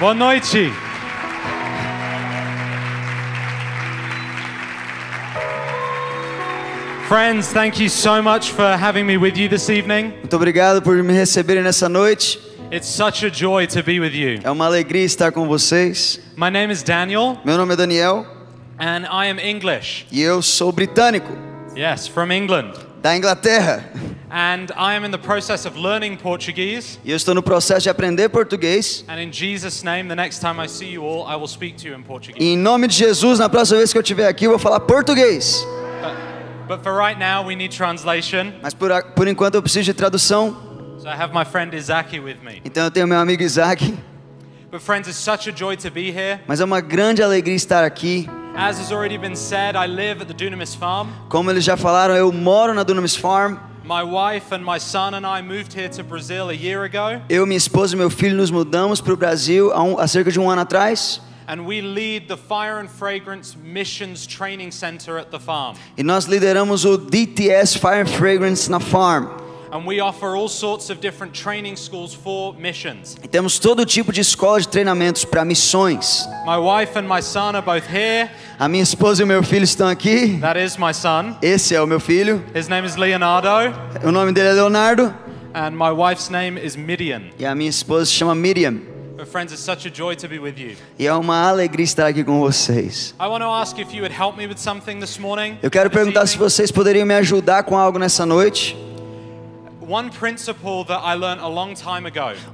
Boa noite. Friends, thank you so much for having me with you this evening. Muito obrigado por me receberem nessa noite. It's such a joy to be with you. É uma alegria estar com vocês. My name is Daniel, Meu nome é Daniel and I am English. e eu sou britânico, Yes, from England. Da Inglaterra. And I am in the process of learning Portuguese. E eu estou no processo de aprender português. And in Jesus' name, the next time I see you all, I will speak to you in Portuguese. E em nome de Jesus, na próxima vez que eu estiver aqui, eu vou falar português. But, but for right now, we need translation. Mas por, por enquanto eu preciso de tradução. So I have my friend with me. Então eu tenho meu amigo Isaac. But friends, it's such a joy to be here. Mas é uma grande alegria estar aqui. As has already been said, I live at the Dunamis farm. Como eles já falaram, eu moro na Dunamis Farm. My wife and my son and I moved here to Brazil a year ago, Eu, minha esposa e meu filho nos mudamos para o Brasil há, um- há cerca de um ano atrás. and we lead the Fire and Fragrance Missions Training Center at the farm. E nós lideramos o DTS Fire and Fragrance na farm. And we offer all sorts of different training schools for missions. E temos todo tipo de escola de treinamentos para missões. My wife and my son are both here. A minha esposa e o meu filho estão aqui. That is my son. Esse é o meu filho. His name is Leonardo, O nome dele é Leonardo. and my wife's name is Midian. E a minha esposa se chama Miriam. Friends, it's such a joy to be with you. E é uma alegria estar aqui com vocês. I want to ask if you would help me with something this morning. Eu quero perguntar se vocês poderiam me ajudar com algo nessa noite.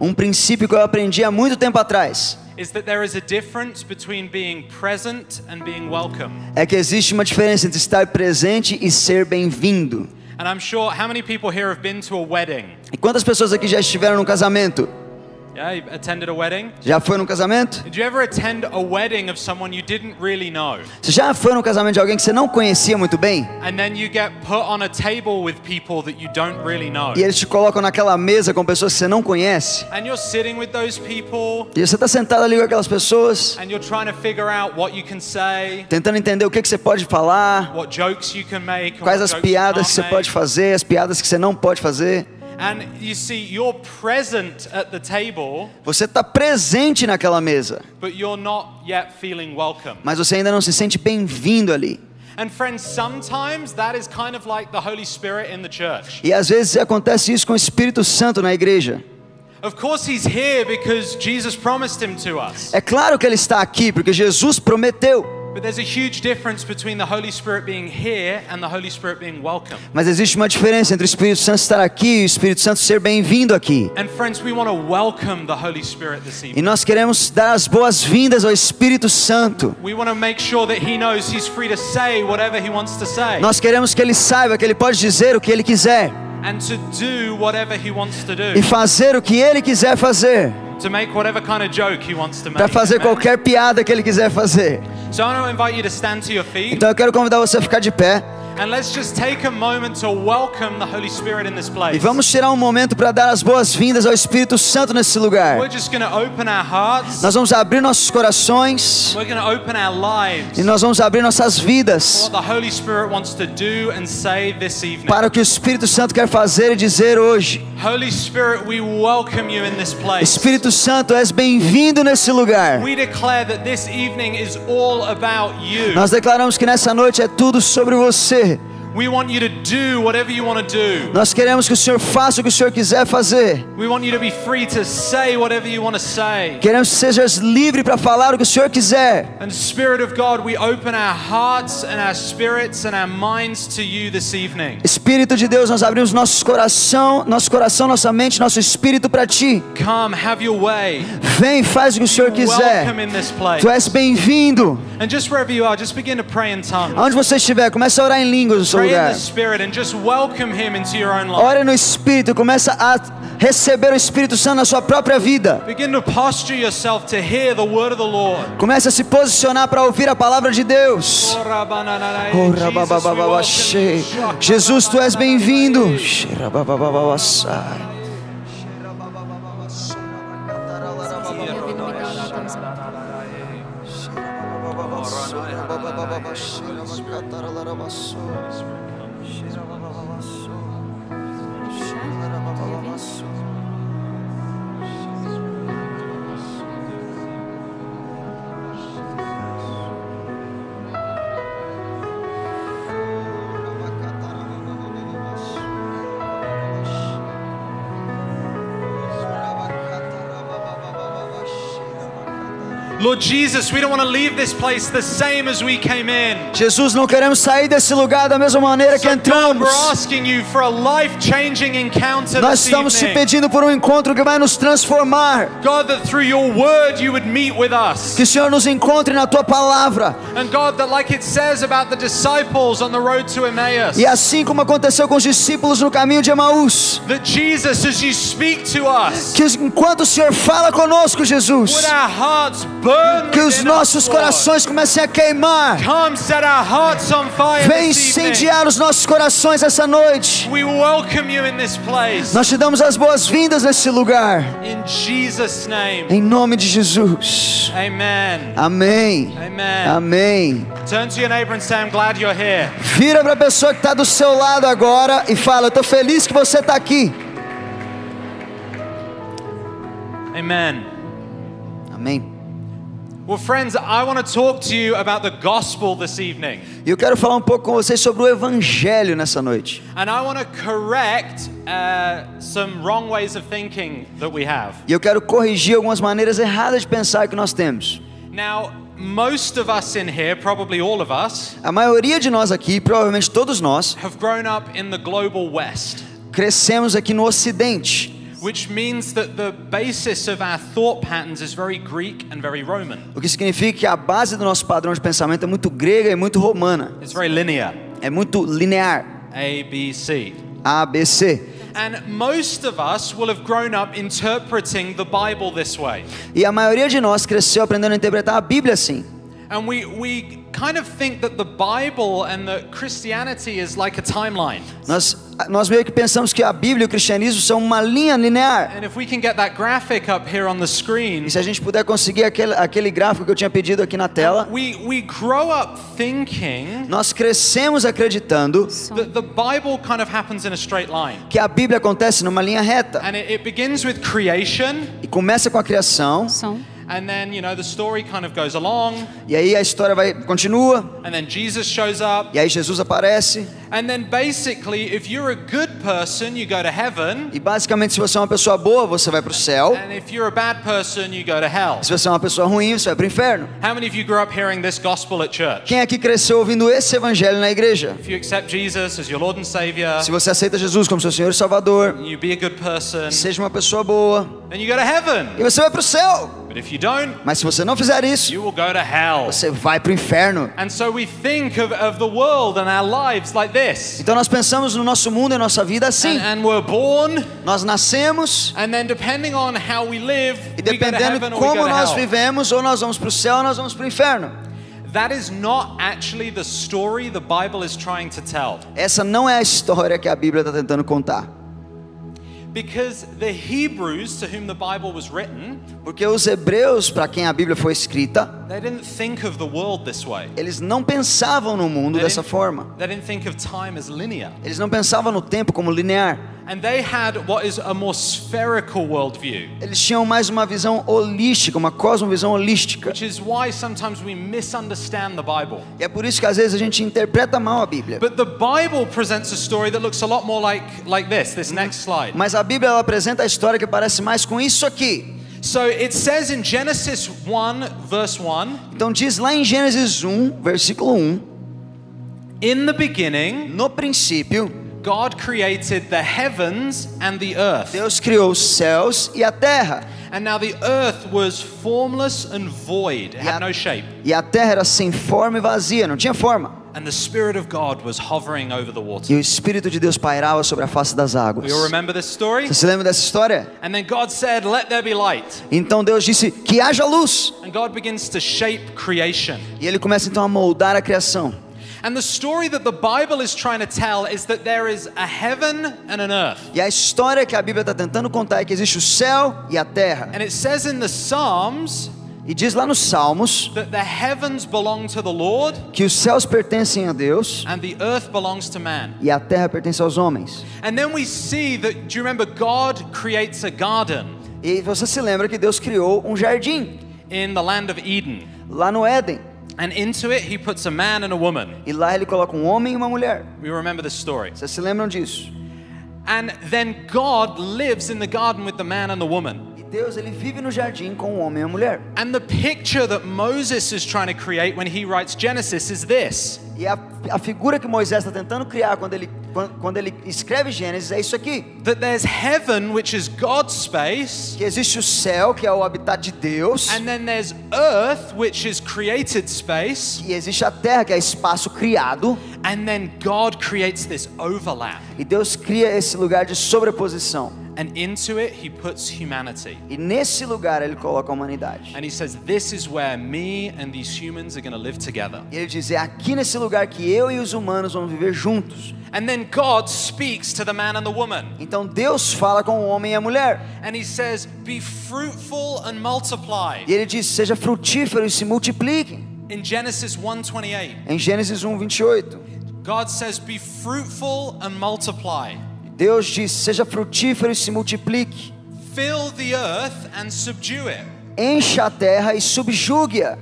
Um princípio que eu aprendi há muito tempo atrás is that there is a difference between being present and being welcome. é que existe uma diferença entre estar presente e ser bem-vindo. And I'm sure how many people here have been to a wedding? E quantas pessoas aqui já estiveram num casamento? Yeah, you attended a wedding? Já foi num casamento? Did you ever attend a wedding of someone you didn't really know? Você já foi num casamento de alguém que você não conhecia muito bem? And then you get put on a table with people that you don't really know. E eles te colocam naquela mesa com pessoas que você não conhece? And you're sitting with those people E você está sentado ali com aquelas pessoas, and you're trying to figure out what you can say, tentando entender o que, que você pode falar, what jokes you can make, quais as piadas que você pode fazer, as piadas que você não pode fazer. And you see, you're present at the table, Você está presente naquela mesa, but you're not yet feeling welcome. mas você ainda não se sente bem-vindo ali. And friends, sometimes that is kind of like the Holy Spirit in the church. E às vezes acontece isso com o Espírito Santo na igreja. Of course, he's here because Jesus promised him to us. É claro que ele está aqui, porque Jesus prometeu. But there's a huge difference between the Holy Spirit being here and the Holy Spirit being welcome. Mas existe uma diferença entre o Espírito Santo estar aqui e o Espírito Santo ser bem-vindo aqui. And friends, we want to welcome the Holy Spirit this E nós queremos dar as boas-vindas ao Espírito Santo. We want to make sure that he knows he's free to say whatever he wants to say Nós queremos que ele saiba que ele pode dizer o que ele quiser and to do whatever he wants to e fazer o que ele quiser fazer, to make whatever kind of joke he wants to para make. fazer qualquer piada que ele quiser fazer. So I want to invite you to stand to your feet. Então eu quero convidar você a ficar de pé and let's just take a moment to welcome the Holy Spirit in this place. e vamos tirar um momento para dar as boas-vindas ao Espírito Santo nesse lugar. We're just going to open our hearts. Nós vamos abrir nossos corações We're going to open our lives. e nós vamos abrir nossas vidas para o que o Espírito Santo quer fazer e dizer hoje. Espírito Santo, és bem-vindo nesse lugar. We declare that this evening is all about you. Nós declaramos que nessa noite é tudo sobre você. We want you to do whatever you want to do. Nós queremos que o Senhor faça o que o Senhor quiser fazer. We want you to be free to say whatever you want to say. Queremos que sejas livre para falar o que o Senhor quiser. And Spirit of God, we open our hearts and our spirits and our minds to you this evening. Espírito de Deus, nós abrimos nosso coração, nosso coração, nossa mente, nosso espírito para ti. Come, have your way. Vem, faz o que o Senhor quiser. Welcome in this place. Tu és bem-vindo. And just wherever you are, just begin to pray in tongues. Aonde você estiver, comece a orar em línguas lugar. Ore no Espírito, começa a receber o Espírito Santo na sua própria vida. Comece a se posicionar para ouvir a palavra de Deus. Oh. Jesus, tu és bem-vindo. Jesus, não queremos sair desse lugar da mesma maneira que entramos. we're asking you for a life-changing encounter Nós estamos te pedindo por um encontro que vai nos transformar. God, that through your word you would meet with us. Que o Senhor nos encontre na tua palavra. And God, that like it says about the disciples on the road to Emmaus, E assim como aconteceu com os discípulos no caminho de Emaús, that Jesus, as you speak to us, que enquanto o Senhor fala conosco, Jesus, would our hearts burn que os nossos corações comecem a queimar. Vem incendiar os nossos corações essa noite. We welcome you in this place. Nós te damos as boas-vindas nesse lugar. In Jesus' name. Em nome de Jesus. Amen. Amém. Amen. Amém. Turn to your neighbor and say, I'm glad you're here. Vira para a pessoa que está do seu lado agora e fala: Eu estou feliz que você está aqui. Amen. Amém. Well, friends, I want to talk to you about the gospel this evening. E eu quero falar um pouco com vocês sobre o Evangelho nessa noite. And I want to correct uh, some wrong ways of thinking that we have. E eu quero corrigir algumas maneiras erradas de pensar que nós temos. Now, most of us in here, probably all of us, A maioria de nós aqui, provavelmente todos nós, have grown up in the global West, crescemos aqui no Ocidente. Which means that the basis of our thought patterns is very Greek and very Roman. O que significa que a base do nosso padrão de pensamento é muito grega e muito romana. It's very linear É muito linear. A, B, C. A, B, C. And most of us will have grown up interpreting the Bible this way. E a maioria de nós cresceu aprendendo a interpretar a Bíblia assim. And we, we kind of think that the Bible and that Christianity is like a timeline. Nós, nós meio que pensamos que a Bíblia e o cristianismo são uma linha linear. And if we can get that graphic up here on the screen, E se a gente puder conseguir aquele, aquele gráfico que eu tinha pedido aqui na tela, we, we grow up thinking nós crescemos acreditando that the Bible kind of happens in a straight line. que a Bíblia acontece numa linha reta. And it, it begins with creation, E começa com a criação, Som. And then, you know, the story kind of goes along, e aí a história vai continua, and then Jesus shows up. e aí Jesus aparece, And then basically, if you're a good person, you go to heaven. e basicamente se você é uma pessoa boa, você vai para o céu. And if you're a bad person, you go to hell. Se você é uma pessoa ruim, você vai para o inferno. How many of you grew up hearing this gospel at church? Quem aqui cresceu ouvindo esse evangelho na igreja? If you accept Jesus as your Lord and Savior, Se você aceita Jesus como seu Senhor e Salvador, you be a good person, seja uma pessoa boa, you go to heaven. e você vai para o céu. But if you don't, Mas se você não fizer isso, you will go to hell. você vai para o inferno. And so we think of, of the world and our lives like this. Então nós pensamos no nosso mundo e nossa vida assim. And, and we're born, Nós nascemos and then depending on how we live, e dependendo de como nós vivemos, ou nós vamos para o céu ou nós vamos para o inferno. That is not actually the story the Bible is trying to tell. Essa não é a história que a Bíblia está tentando contar. Porque os hebreus, para quem a Bíblia foi escrita, they didn't think of the world this way. eles não pensavam no mundo They dessa forma. They didn't think of time as linear. Eles não pensavam no tempo como linear. And they had what is a more spherical worldview, Eles tinham mais uma visão holística, uma cosmovisão holística. which is why sometimes we misunderstand the Bible. E é por isso que às vezes a gente interpreta mal a Bíblia. But the Bible presents a story that looks a lot more like, like this, this next slide. Mas a Bíblia ela apresenta a história que parece mais com isso aqui. So it says in Genesis 1, verse 1, Então diz lá em Gênesis 1, versículo 1, in the beginning, no princípio God created the heavens and the earth. Deus criou os céus e a terra. And now the earth was formless and void, it had no shape. E a terra era sem forma e vazia, não tinha forma. And the Spirit of God was hovering over the water. E o Espírito de Deus pairava sobre a face das águas. All remember this story? Você se lembra dessa história? And then God said, Let there be light. Então Deus disse que haja luz. And God begins to shape creation. E ele começa então a moldar a criação. And the story that the Bible is trying to tell is that there is a heaven and an earth. E a história que a Bíblia está tentando contar é que existe o céu e a terra. And it says in the Psalms E diz lá nos Salmos that the heavens belong to the Lord que os céus pertencem a Deus and the earth belongs to man. e a terra pertence aos homens. And then we see that, do you remember, God creates a garden E você se lembra que Deus criou um jardim in the land of Eden. lá no Éden. And into it, he puts a man and a woman. E lá ele coloca um homem e uma mulher. We remember this story. Vocês se lembram disso? And then God lives in the garden with the man and the woman. E Deus ele vive no jardim com o homem e a mulher. And the picture that Moses is trying to create when he writes Genesis is this E a, a figura que Moisés está tentando criar quando ele, quando, quando ele escreve Gênesis é isso aqui: that there's heaven, which is God's space, que existe o céu, que é o habitat de Deus, and then there's earth, which is created space, e existe a terra, que é espaço criado, and then God creates this overlap. e Deus cria esse lugar de sobreposição. And into it, he puts humanity. E nesse lugar ele coloca a humanidade. And he says, This is where me and these humans are going to live together. E ele diz: é aqui nesse lugar que eu e os humanos vamos viver juntos. And then God speaks to the man and the woman. Então Deus fala com o homem e a mulher. And he says, Be fruitful and multiply. E ele diz: seja frutífero e se multipliquem. In Genesis 1:28, Em Gênesis 1, 28. God says, Be fruitful and multiply. Deus diz: seja frutífero e se multiplique. Fill the earth and subdue it. Encha a terra e subjugue-a.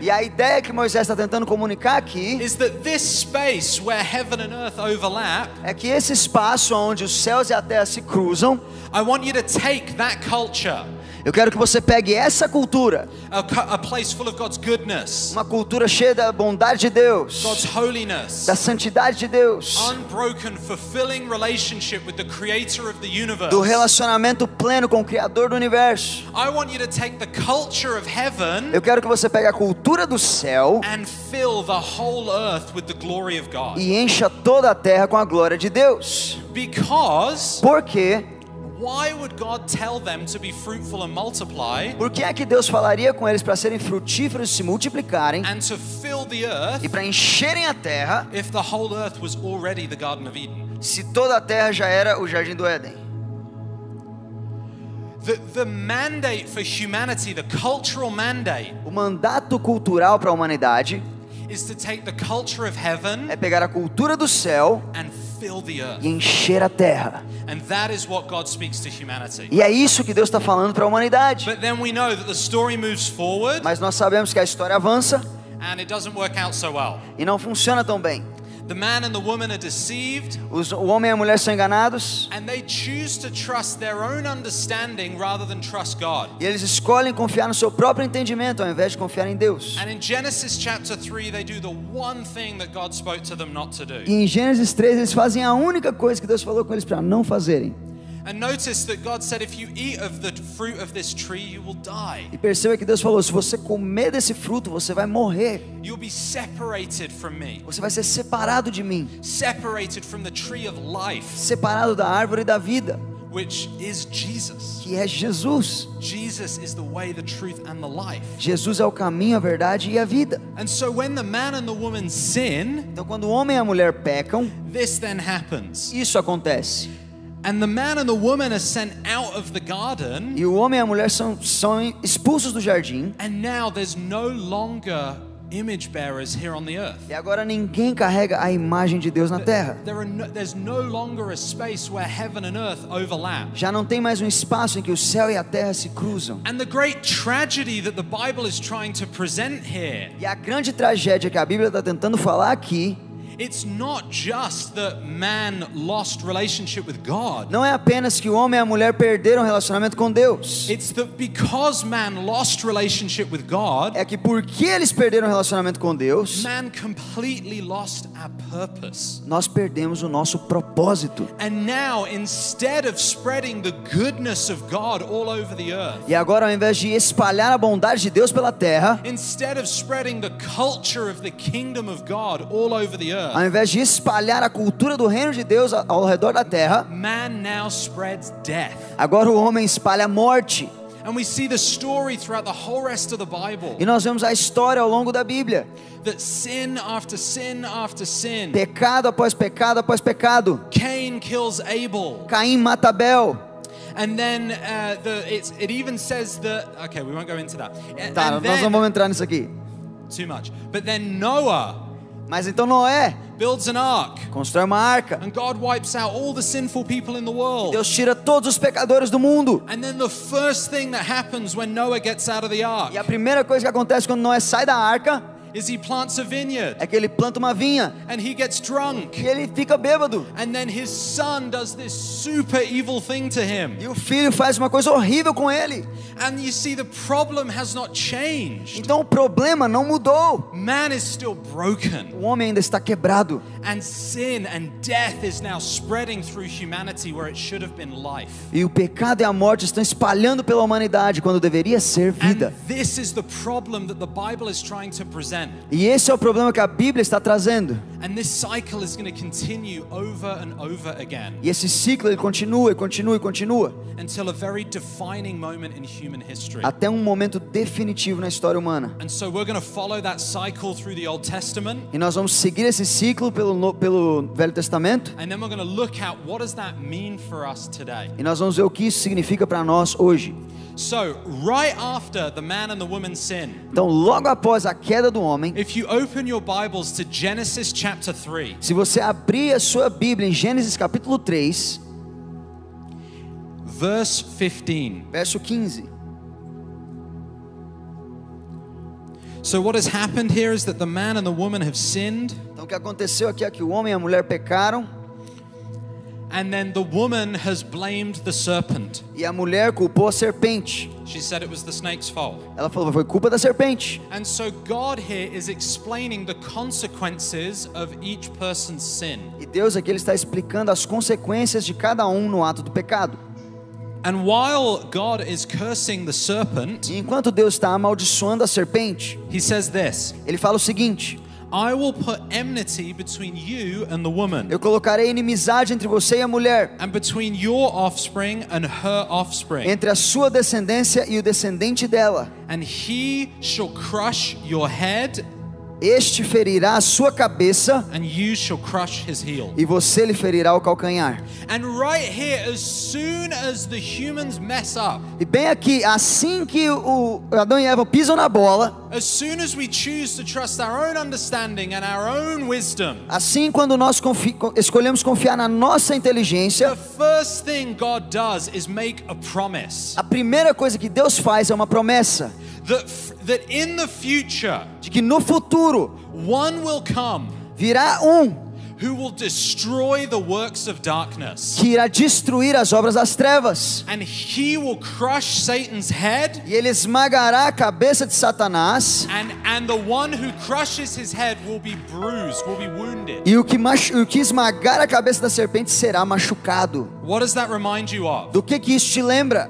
E a ideia que Moisés está tentando comunicar aqui é que esse espaço onde os céus e a terra se cruzam, I want you to take that culture, eu quero que você pegue essa cultura, uma cultura cheia da bondade de Deus, da santidade de Deus, do relacionamento pleno com o Criador do universo. Eu quero que você pegue a cultura do céu and fill the whole earth with the glory of God. e encha toda a terra com a glória de Deus. Because Porque por que é que Deus falaria com eles para serem frutíferos e se multiplicarem and to fill the earth e para encherem a terra if the whole earth was already the Garden of Eden? se toda a terra já era o jardim do Éden? The, the mandate for humanity, the cultural mandate, O mandato cultural para a humanidade is to take the culture of heaven é pegar a cultura do céu and fill the earth. e encher a terra. And that is what God speaks to humanity. E é isso que Deus está falando para a humanidade. But then we know that the story moves forward Mas nós sabemos que a história avança and it doesn't work out so well. e não funciona tão bem. The man and the woman are deceived Os, o homem e a mulher são enganados and they choose to trust their own understanding rather than trust God. e eles escolhem confiar no seu próprio entendimento ao invés de confiar em Deus. And in Genesis chapter 3, they do the one thing that God spoke to them not to do. E em Gênesis 3 eles fazem a única coisa que Deus falou com eles para não fazerem. And notice that God said, if you eat of the fruit of this tree, you will die. E perceba que Deus falou: se você comer desse fruto, você vai morrer. You'll be separated from me, Você vai ser separado de mim, separated from the tree of life, separado da árvore da vida, which is Jesus. que é Jesus. Jesus is the way, the truth, and the life. Jesus é o caminho, a verdade e a vida. And so when the man and the woman sin, Então, quando o homem e a mulher pecam, this then happens. isso acontece. And the man and the woman are sent out of the garden, E o homem e a mulher são, são expulsos do jardim. and now there's no longer image bearers here on the earth. E agora ninguém carrega a imagem de Deus na terra. There are no, there's no longer a space where heaven and earth overlap. Já não tem mais um espaço em que o céu e a terra se cruzam. And the great tragedy that the Bible is trying to present here, E a grande tragédia que a Bíblia está tentando falar aqui it's not just that man lost relationship with God. não é apenas que o homem e a mulher perderam o relacionamento com Deus. It's that because man lost relationship with God, É que porque eles perderam o relacionamento com Deus, man completely lost our purpose. nós perdemos o nosso propósito. And now, instead of spreading the goodness of God all over the earth, E agora, ao invés de espalhar a bondade de Deus pela terra, instead of spreading the culture of the kingdom of God all over the earth, ao invés de espalhar a cultura do reino de Deus ao redor da terra, man now spreads death. agora o homem espalha a morte. And we see the story throughout the whole rest of the Bible E nós vemos a história ao longo da Bíblia: that sin after sin after sin, pecado após pecado após pecado. Cain kills Abel. Caim mata Abel. And then uh, the, it's, it even says that, okay, we won't go into that. Tá, and nós then- não vamos entrar nisso aqui. too much. But then Noah Mas então Noé builds an ark. constrói uma arca. And God wipes out all the sinful people in the world. Deus tira todos os pecadores do mundo. And then the first thing that happens when Noah gets out of the ark E a primeira coisa que acontece quando Noé sai da arca is he plants a vineyard é que ele planta uma vinha and he gets drunk. e ele fica bêbado. And then his son does this super evil thing to him. E o filho faz uma coisa horrível com ele. And you see, the problem has not changed. Então o problema não mudou. Man is still broken. O homem ainda está quebrado. And sin and death is now spreading through humanity where it should have been life. E o pecado e a morte estão espalhando pela humanidade quando deveria ser vida. And this is the problem that the Bible is trying to present. E esse é o problema que a Bíblia está trazendo. And this cycle is going to continue over and over again E esse ciclo ele continua e continua e continua until a very defining moment in human history. até um momento definitivo na história humana. And so we're going to follow that cycle through the Old Testament E nós vamos seguir esse ciclo pelo, pelo Velho Testamento and then we're going to look at what does that mean for us today. e nós vamos ver o que isso significa para nós hoje. So, right after the man and the woman sin, Então, logo após a queda do homem, if you open your Bibles to Genesis chapter 3, se você abrir a sua Bíblia em Gênesis capítulo 3, verse 15. verso 15. So, what has happened here is that the man and the woman have sinned, Então, o que aconteceu aqui é que o homem e a mulher pecaram and then the woman has blamed the serpent. e a mulher culpou a serpente. She said it was the snake's fault. Ela falou: foi culpa da serpente. And so, God here is explaining the consequences of each person's sin. E Deus aqui ele está explicando as consequências de cada um no ato do pecado. And while God is cursing the serpent, E enquanto Deus está amaldiçoando a serpente, he says this ele fala o seguinte: I will put enmity between you and the woman, Eu colocarei inimizade entre você e a mulher, and between your offspring and her offspring. entre a sua descendência e o descendente dela. And he shall crush your head, Este ferirá a sua cabeça and you shall crush his heel. e você lhe ferirá o calcanhar. And right here, as soon as the humans mess up, E bem aqui, assim que o Adão e Eva pisam na bola, wisdom, assim quando nós confi escolhemos confiar na nossa the inteligência, first thing God does is make a promise a primeira coisa que Deus faz é uma promessa that, that in the future, de que no futuro one will come virá um who will destroy the works of darkness. que irá destruir as obras das trevas. And he will crush Satan's head, E ele esmagará a cabeça de Satanás. and, and the one who crushes his head will be bruised, will be wounded. E o que, machu- o que esmagar a cabeça da serpente será machucado. What does that remind you of? Do que que isso te lembra?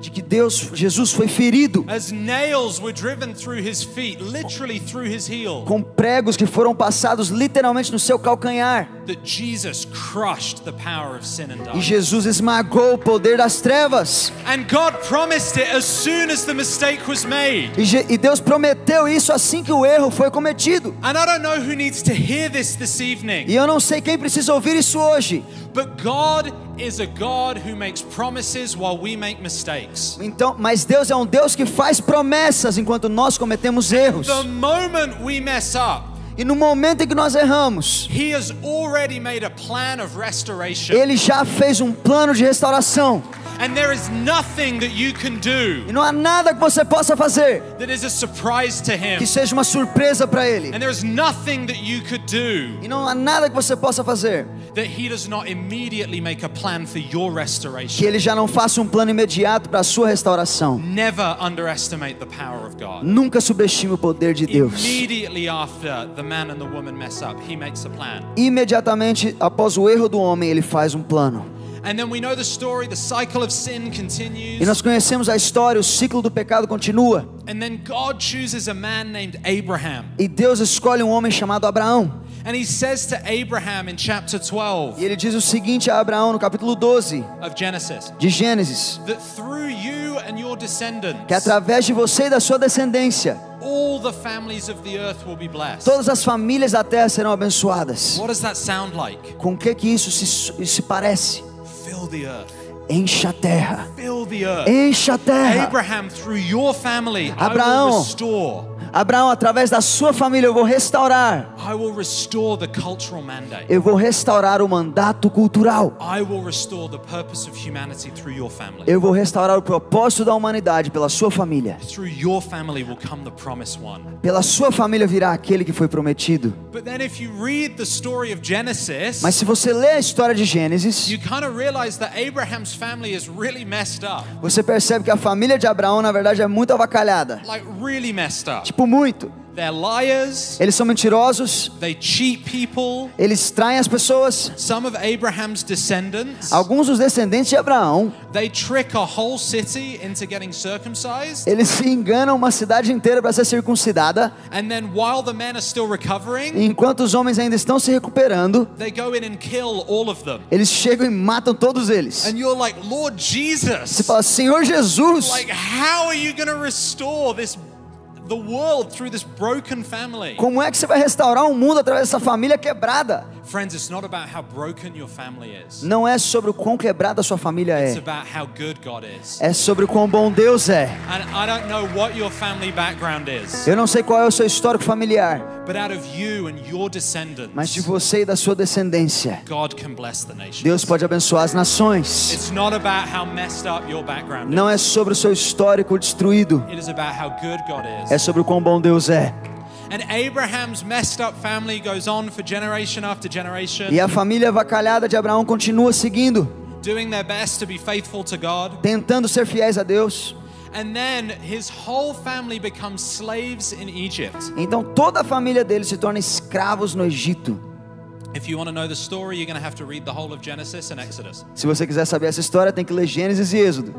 De que Deus, Jesus foi ferido as nails were driven through his feet, literally through his heel, com pregos que foram passados literalmente no seu calcanhar. that Jesus crushed the power of sin and E. Jesus esmagou o poder das trevas. And God promised it as soon as the mistake was made. E, e Deus prometeu isso assim que o erro foi cometido. And I don't know who needs to hear this this evening, E eu não sei quem precisa ouvir isso hoje. but God is a God who makes promises while we make mistakes. Então, mas Deus é um Deus que faz promessas enquanto nós cometemos erros. The moment we mess up, E no momento em que nós erramos, He has already made a plan of restoration. Ele já fez um plano de restauração. And there is nothing that you can do E não há nada que você possa fazer that is a surprise to Him. que seja uma surpresa para Ele. And there is nothing that you could do E não há nada que você possa fazer that He does not immediately make a plan for your que restoration. Ele já não faça um plano imediato para a sua restauração. Never underestimate the power of God. Nunca subestime o poder de Deus. Immediately after the man and the woman mess up, He makes a plan. Imediatamente após o erro do homem, Ele faz um plano. And then we know the story, the cycle of sin E nós conhecemos a história, o ciclo do pecado continua. And then God chooses a man named Abraham. E Deus escolhe um homem chamado Abraão. And He says to Abraham in chapter 12 E ele diz o seguinte a Abraão no capítulo 12 of Genesis de Gênesis: that through you and your descendants, que através de você e da sua descendência, all the families of the earth will be blessed. todas as famílias da terra serão abençoadas. What does that sound like? Com o que que isso se, se parece? The earth. Encha a terra. Encha a terra. Abraham, through your family, I Abraão. will restore. Abraão, através da sua família eu vou restaurar. I will restore the cultural mandate. Eu vou restaurar o mandato cultural. I will restore the purpose of humanity through your family. Eu vou restaurar o propósito da humanidade pela sua família. Through your family will come the promised one. Pela sua família virá aquele que foi prometido. But then if you read the story of Genesis, Mas se você lê a história de Gênesis, you kind of realize that Abraham's family is really messed up. você percebe que a família de Abraão na verdade é muito avacalhada. Like really messed up. Tipo muito. Eles são mentirosos, they cheat people. eles traem as pessoas. Some of Abraham's descendants, Alguns dos descendentes de Abraão, they trick a whole city into getting circumcised. eles se enganam uma cidade inteira para ser circuncidada, enquanto os homens ainda estão se recuperando, eles chegam e matam todos eles. And you're like, Lord Você Jesus, fala, Senhor Jesus, like how are you going to restore this the world through this broken family? como é que você vai restaurar o mundo através dessa família quebrada? Friends, it's not about how broken your family is. Não é sobre o quão quebrada a sua família It's é, about how good God is. é sobre o quão bom Deus é. And I don't know what your family background is, Eu não sei qual é o seu histórico familiar, but out of you and your mas de descendants, você e da sua descendência, God can bless the nation. Deus pode abençoar as nações. It's not about how messed up your background Não é is. sobre o seu histórico destruído, It is about how good God is. é sobre o quão bom Deus é. And Abraham's messed up family goes on for generation after generation, E a família avacalhada de Abraão continua seguindo, doing their best to be faithful to God. tentando ser fiéis a Deus. And then his whole family becomes slaves in Egypt. Então toda a família dele se torna escravos no Egito. If you want to know the story, you're going to have to read the whole of Genesis and Exodus, Se você quiser saber essa história, tem que ler Gênesis e Êxodo,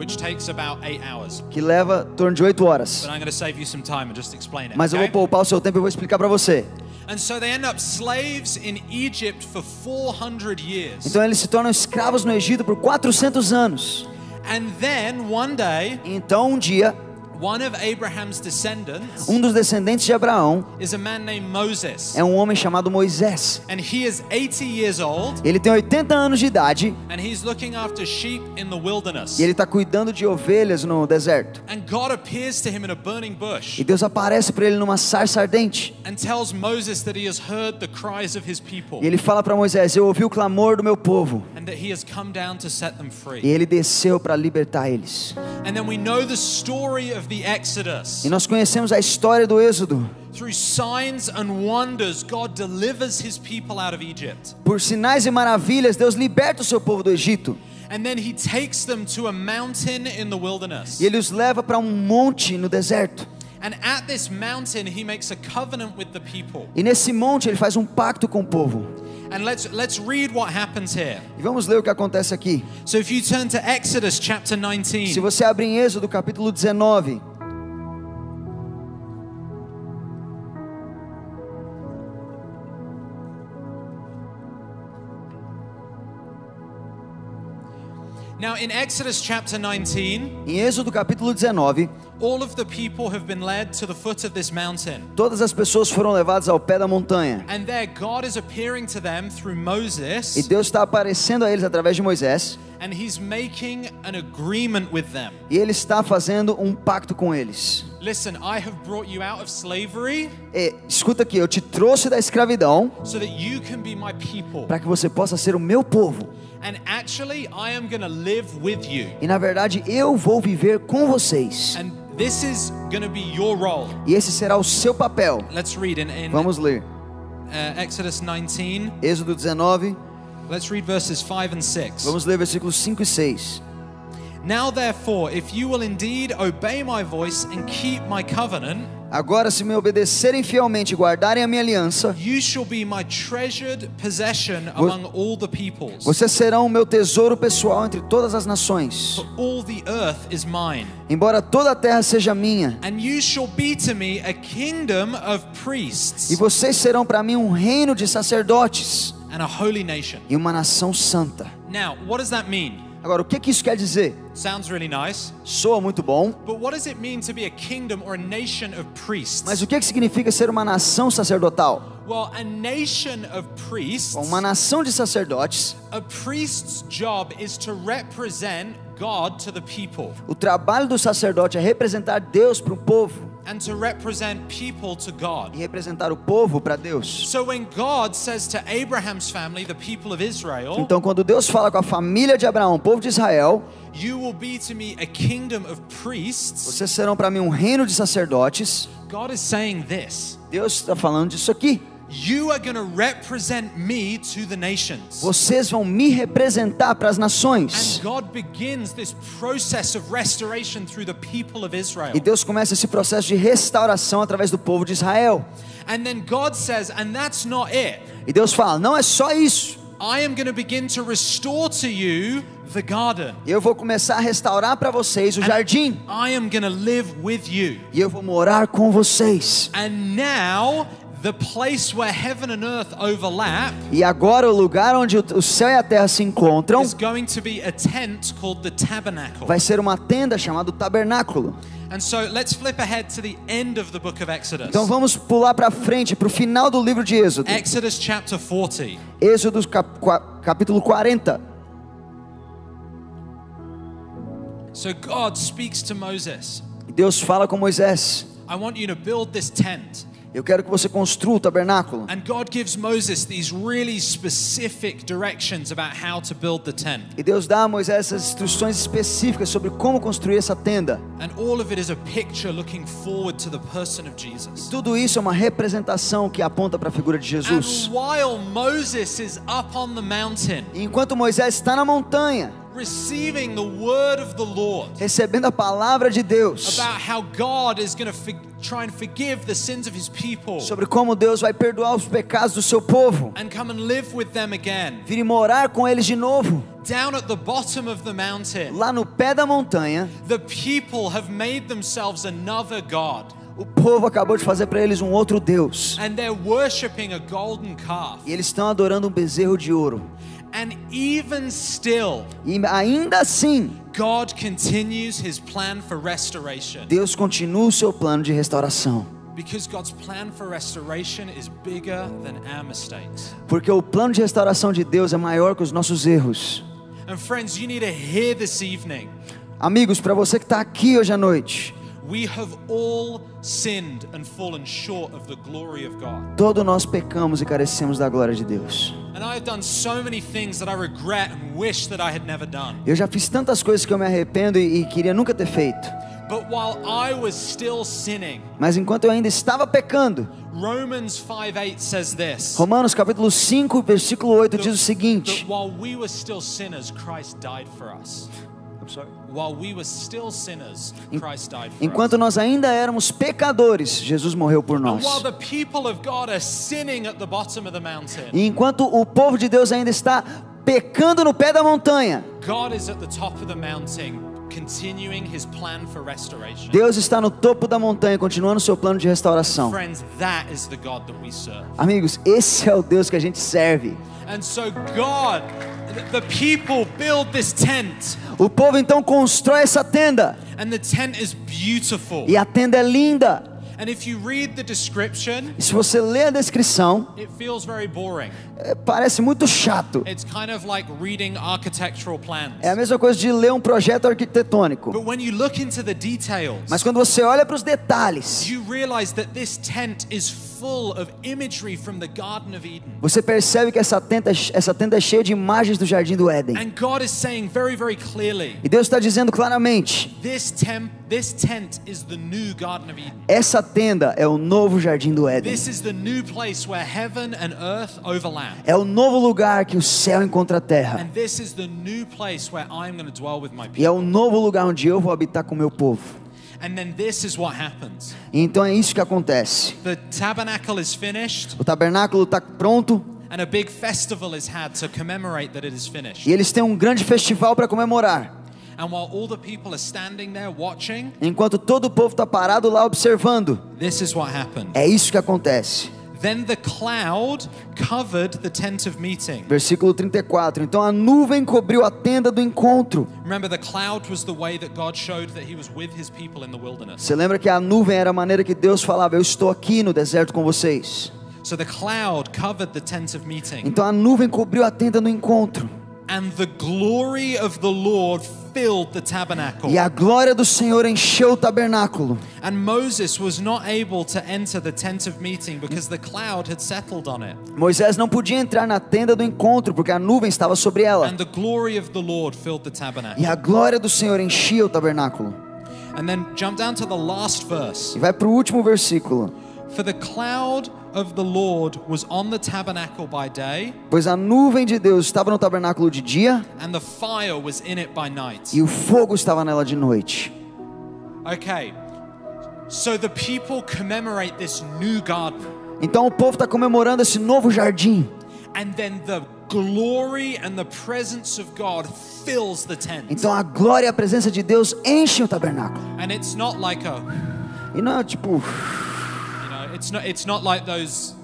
which takes about eight hours. que leva em torno de oito horas. But I'm going to save you some time and just explain it. Mas eu vou poupar o seu tempo e vou explicar para você. And so they end up slaves in Egypt for 400 years. Então eles se tornam escravos no Egito por 400 anos. And then one day, Então um dia, one of Abraham's descendants um dos descendentes de Abraão is a man named Moses. é um homem chamado Moisés. And he is 80 years old Ele tem 80 anos de idade and he's looking after sheep in the wilderness. e ele está cuidando de ovelhas no deserto. And God appears to him in a burning bush E Deus aparece para ele numa sarça ardente. and tells Moses that he has heard the cries of his people E ele fala para Moisés: Eu ouvi o clamor do meu povo. and that he has come down to set them E ele desceu para libertar eles. And then we know the story of. E nós conhecemos a história do Êxodo. Through signs and wonders, God delivers his people out of Egypt. Por sinais e maravilhas, Deus liberta o seu povo do Egito. And then he takes them to a mountain in the wilderness. E ele os leva para um monte no deserto. And at this mountain, he makes a covenant with the people. E nesse monte ele faz um pacto com o povo. And let's let's read what happens here. E vamos ler o que acontece aqui. So if you turn to Exodus chapter 19, Se você abrir em Êxodo capítulo 19, now in Exodus chapter 19, em Êxodo capítulo 19, all of the people have been led to the foot of this mountain. todas as pessoas foram levadas ao pé da montanha. And there God is appearing to them through E Moses, Deus está aparecendo a eles através de Moisés. and he's making an agreement with them. E ele está fazendo um pacto com eles. Listen, I have brought you out of slavery E, escuta aqui, eu te trouxe da escravidão so that you can be my people. para que você possa ser o meu povo. And actually, I am going to live with you. E na verdade eu vou viver com vocês. And this is going to be your role. E esse será o seu papel. Let's read in, in Vamos ler. uh, Exodus 19. Êxodo 19, Let's read verses 5 and 6. vamos ler versículos 5 e 6. Now, therefore, if you will indeed obey my voice and keep my covenant, Agora, se me obedecerem fielmente e guardarem a minha aliança, vocês serão o meu tesouro pessoal entre todas as nações. For all the earth is mine. Embora toda a terra seja minha, And you shall be to me a kingdom of priests e vocês serão para mim um reino de sacerdotes and a holy nation. e uma nação santa. Now, what does that mean? Agora, o que, que isso quer dizer? Sounds really nice. Soa muito bom, But what does it mean to be a kingdom or a nation of priests? mas o que, que significa ser uma nação sacerdotal? Well, a nation of priests, Uma nação de sacerdotes, a priest's job is to represent God to the people. o trabalho do sacerdote é representar Deus para o povo. And to represent people to God. e representar o povo para Deus. So when God says to Abraham's family, the people of Israel, Então, quando Deus fala com a família de Abraão, o povo de Israel, you will be to me a kingdom of priests, vocês serão para mim um reino de sacerdotes. God is saying this. Deus está falando disso aqui. You are going to represent me to the nations. Vocês vão me representar para as And nações. God begins this process of restoration through the people of Israel. E Deus começa esse processo de restauração através do povo de Israel. And then God says, and that's not it. E Deus fala: não é só isso. I am going to begin to restore to you the garden. Eu vou começar a restaurar para vocês o jardim. I am going to live with you. E eu vou morar com vocês. And now, the place where heaven and earth overlap E agora o lugar onde o céu e a terra se encontram is going to be a tent called the tabernacle. vai ser uma tenda chamada tabernáculo. Então vamos pular para frente, para o final do livro de Êxodo. Exodus chapter 40. Êxodo cap- capítulo 40. So God speaks to Moses. Deus fala com Moisés: I want you to build this tent. Eu quero que você construa o tabernáculo. And God gives Moses these really specific directions about how to build the tent. E Deus dá a Moisés essas instruções específicas sobre como construir essa tenda. And all of it is a picture looking forward to the person of Jesus. Tudo isso é uma representação que aponta para a figura de Jesus. And while Moses is up on the mountain, E enquanto Moisés está na montanha, receiving the word of the Lord recebendo a palavra de Deus about how God is going to try and forgive the sins of his people sobre como Deus vai perdoar os pecados do seu povo, and come and live with them again, vir e morar com eles de novo. down at the bottom of the mountain, Lá no pé da montanha, the people have made themselves another God o povo acabou de fazer para eles um outro Deus. and they're worshiping a golden calf. E eles estão adorando um bezerro de ouro. And even still, E ainda assim, God continues his plan for restoration. Deus continua o seu plano de restauração. Because God's plan for restoration is bigger than our mistakes. Porque o plano de restauração de Deus é maior que os nossos erros. And friends, you need to hear this evening. Amigos, para você que está aqui hoje à noite, We have all sinned and fallen short of the glory of God. todos nós pecamos e carecemos da glória de Deus. And I have done so many things that I regret and wish that I had never done. Eu já fiz tantas coisas que eu me arrependo e, e queria nunca ter feito. But while I was still sinning, Mas enquanto eu ainda estava pecando, Romans 5:8 says this. Romanos capítulo 5, versículo 8 diz o seguinte: Enquanto nós ainda éramos pecadores, Jesus morreu por nós. E enquanto o povo de Deus ainda está pecando no pé da montanha, God is at the top of the mountain, continuing his plan for restoration. Deus está no topo da montanha, continuando o seu plano de restauração. Friends, that is the God that we serve. Amigos, esse é o Deus que a gente serve. And so, God, the people build this tent, O povo então constrói essa tenda, and the tent is beautiful. e a tenda é linda. And if you read the description, E se você ler a descrição, it feels very boring. é, parece muito chato. It's kind of like reading architectural plans. É a mesma coisa de ler um projeto arquitetônico. But when you look into the details, Mas quando você olha para os detalhes, you realize that this tent is você percebe que essa tenda, essa tenda é cheia de imagens do jardim do Éden. And God is saying very, very clearly, E Deus está dizendo claramente: this tent, this tent is the new Garden of Eden. essa tenda é o novo jardim do Éden. This is the new place where heaven and earth overlap. É o novo lugar que o céu encontra a terra. And this is the new place where I'm going to dwell with my E é people. o novo lugar onde eu vou habitar com o meu povo. And then this is what happens. E então é isso que acontece. The tabernacle is finished, O tabernáculo está pronto and a big festival is had to commemorate that it is finished. e eles têm um grande festival para comemorar. And while all the people are standing there watching, Enquanto todo o povo está parado lá observando. this is what happened. É isso que acontece. Then the cloud covered the tent of meeting. Versículo 34. Então a nuvem cobriu a tenda do encontro. Remember, the cloud was the way that God showed that He was with His people in the wilderness. Você lembra que a nuvem era a maneira que Deus falava: Eu estou aqui no deserto com vocês. So the cloud covered the tent of meeting, Então a nuvem cobriu a tenda do encontro. and the glory of the Lord filled the tabernacle. E a glória do Senhor encheu o tabernáculo. And Moses was not able to enter the tent of meeting because the cloud had settled on it. Moisés não podia entrar na tenda do encontro porque a nuvem estava sobre ela. And the glory of the Lord filled the tabernacle. E a glória do Senhor enchia o tabernáculo. And then jump down to the last verse. E vai para o último versículo. For the cloud of the Lord was on the tabernacle by day, Pois a nuvem de Deus estava no tabernáculo de dia and the fire was in it by night. e o fogo estava nela de noite. Okay. So the people commemorate this new garden, Então o povo está comemorando esse novo jardim. and then the glory and the presence of God fills the tent. Então a glória e a presença de Deus enchem o tabernáculo. And it's not like a, E não é tipo, it's not it's not like those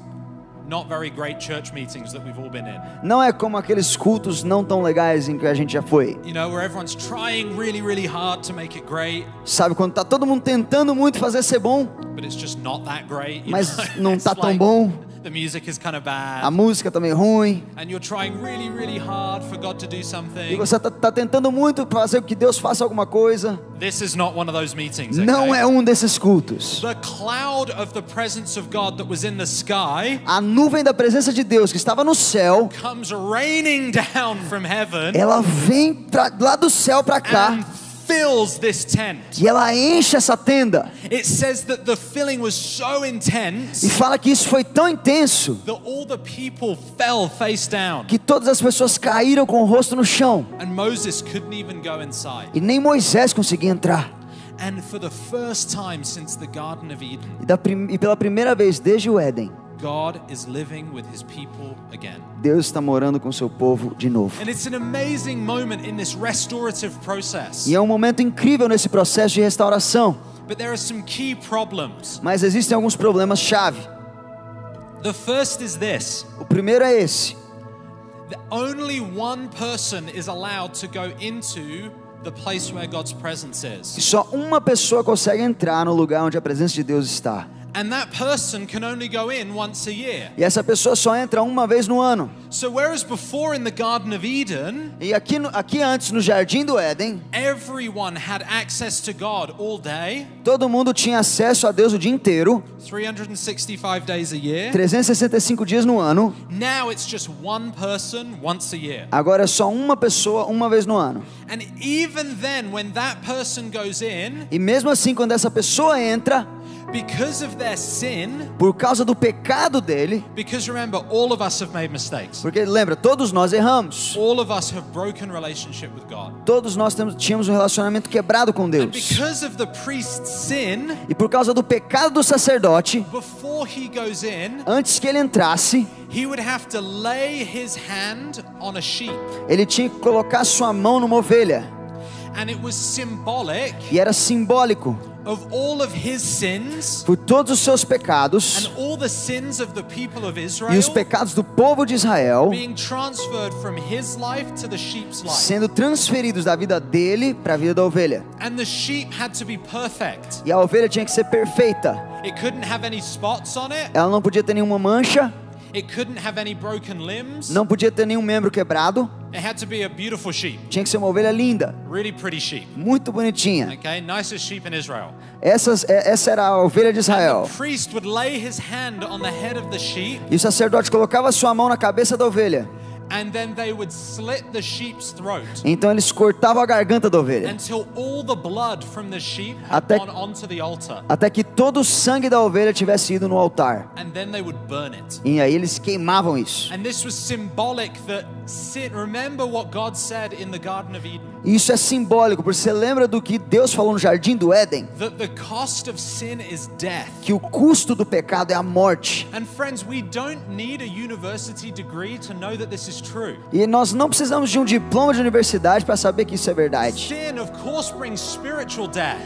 not very great church meetings that we've all been in. não é como aqueles cultos não tão legais em que a gente já foi. You know, where everyone's trying really really hard to make it great, Sabe quando tá todo mundo tentando muito fazer ser bom, but it's just not that great. Mas know? não tá tão like bom. The music is kind of bad. a música tá meio ruim, and you're trying really, really hard for God to do e something. você tá, tá tentando muito fazer que Deus faça alguma coisa. This is not one of those meetings. Não okay? é um desses cultos. The cloud of the presence of God that was in the sky A nuvem da presença de Deus que estava no céu, comes raining down from heaven ela vem pra, lá do céu para cá and fills this tent. e ela enche essa tenda. It says that the filling was so E intense fala que isso foi tão intenso that all the people fell face down. que todas as pessoas caíram com o rosto no chão And Moses couldn't even go inside. e nem Moisés conseguia entrar. And for the first time since the Garden of Eden, E, da e pela primeira vez desde o Éden, God is living with his people again. Deus está morando com seu povo de novo. And it's an amazing moment in this restorative process. E é um momento incrível nesse processo de restauração, But there are some key problems. mas existem alguns problemas chave. The first is this O primeiro é esse: only one person is allowed to go into the place where God's presence is. só uma pessoa consegue entrar no lugar onde a presença de Deus está. And that person can only go in once a year. E essa pessoa só entra uma vez no ano. So, whereas before in the Garden of Eden, E aqui, aqui antes, no jardim do Éden, everyone had access to God all day, todo mundo tinha acesso a Deus o dia inteiro, 365 days a year. 365 dias no ano. Now it's just one person once a year. Agora é só uma pessoa uma vez no ano. And even then, when that person goes in, E mesmo assim, quando essa pessoa entra, because of their sin, por causa do pecado dele, because remember, all of us have made mistakes. porque lembra, todos nós erramos. All of us have broken relationship with God. Todos nós temos, tínhamos um relacionamento quebrado com And Deus. because of the priest's sin, E por causa do pecado do sacerdote, before he goes in, antes que ele entrasse, he would have to lay his hand on a sheep. ele tinha que colocar sua mão numa ovelha. And it was symbolic E era simbólico of all of his sins por todos os seus and pecados all the sins of the people of e Israel os pecados do povo de Israel being transferred from his life to the sheep's life. sendo transferidos da vida dele para a vida da ovelha. And the sheep had to be perfect. E a ovelha tinha que ser perfeita. It couldn't have any spots on it. Ela não podia ter nenhuma mancha, It couldn't have any broken limbs. não podia ter nenhum membro quebrado. It had to be a beautiful sheep, Tinha que ser uma ovelha linda, really pretty sheep. muito bonitinha. Okay, nicest sheep in Israel. Essas, é- essa era a ovelha de Israel. The priest would lay his hand on the head of the sheep, E o sacerdote colocava sua mão na cabeça da ovelha. And then they would slit the sheep's throat Então eles cortavam a garganta da ovelha. until all the blood from the sheep had Até- gone onto the altar, Até que todo o sangue da ovelha tivesse ido no altar. and then they would burn it. E aí eles queimavam isso. And this was symbolic that sin. Remember what God said in the Garden of Eden E Isso é simbólico, porque você lembra do que Deus falou no jardim do Éden? that the cost of sin is death. Que o custo do pecado é a morte. And friends, we don't need a university degree to know that this is true. E nós não precisamos de um diploma de universidade para saber que isso é verdade.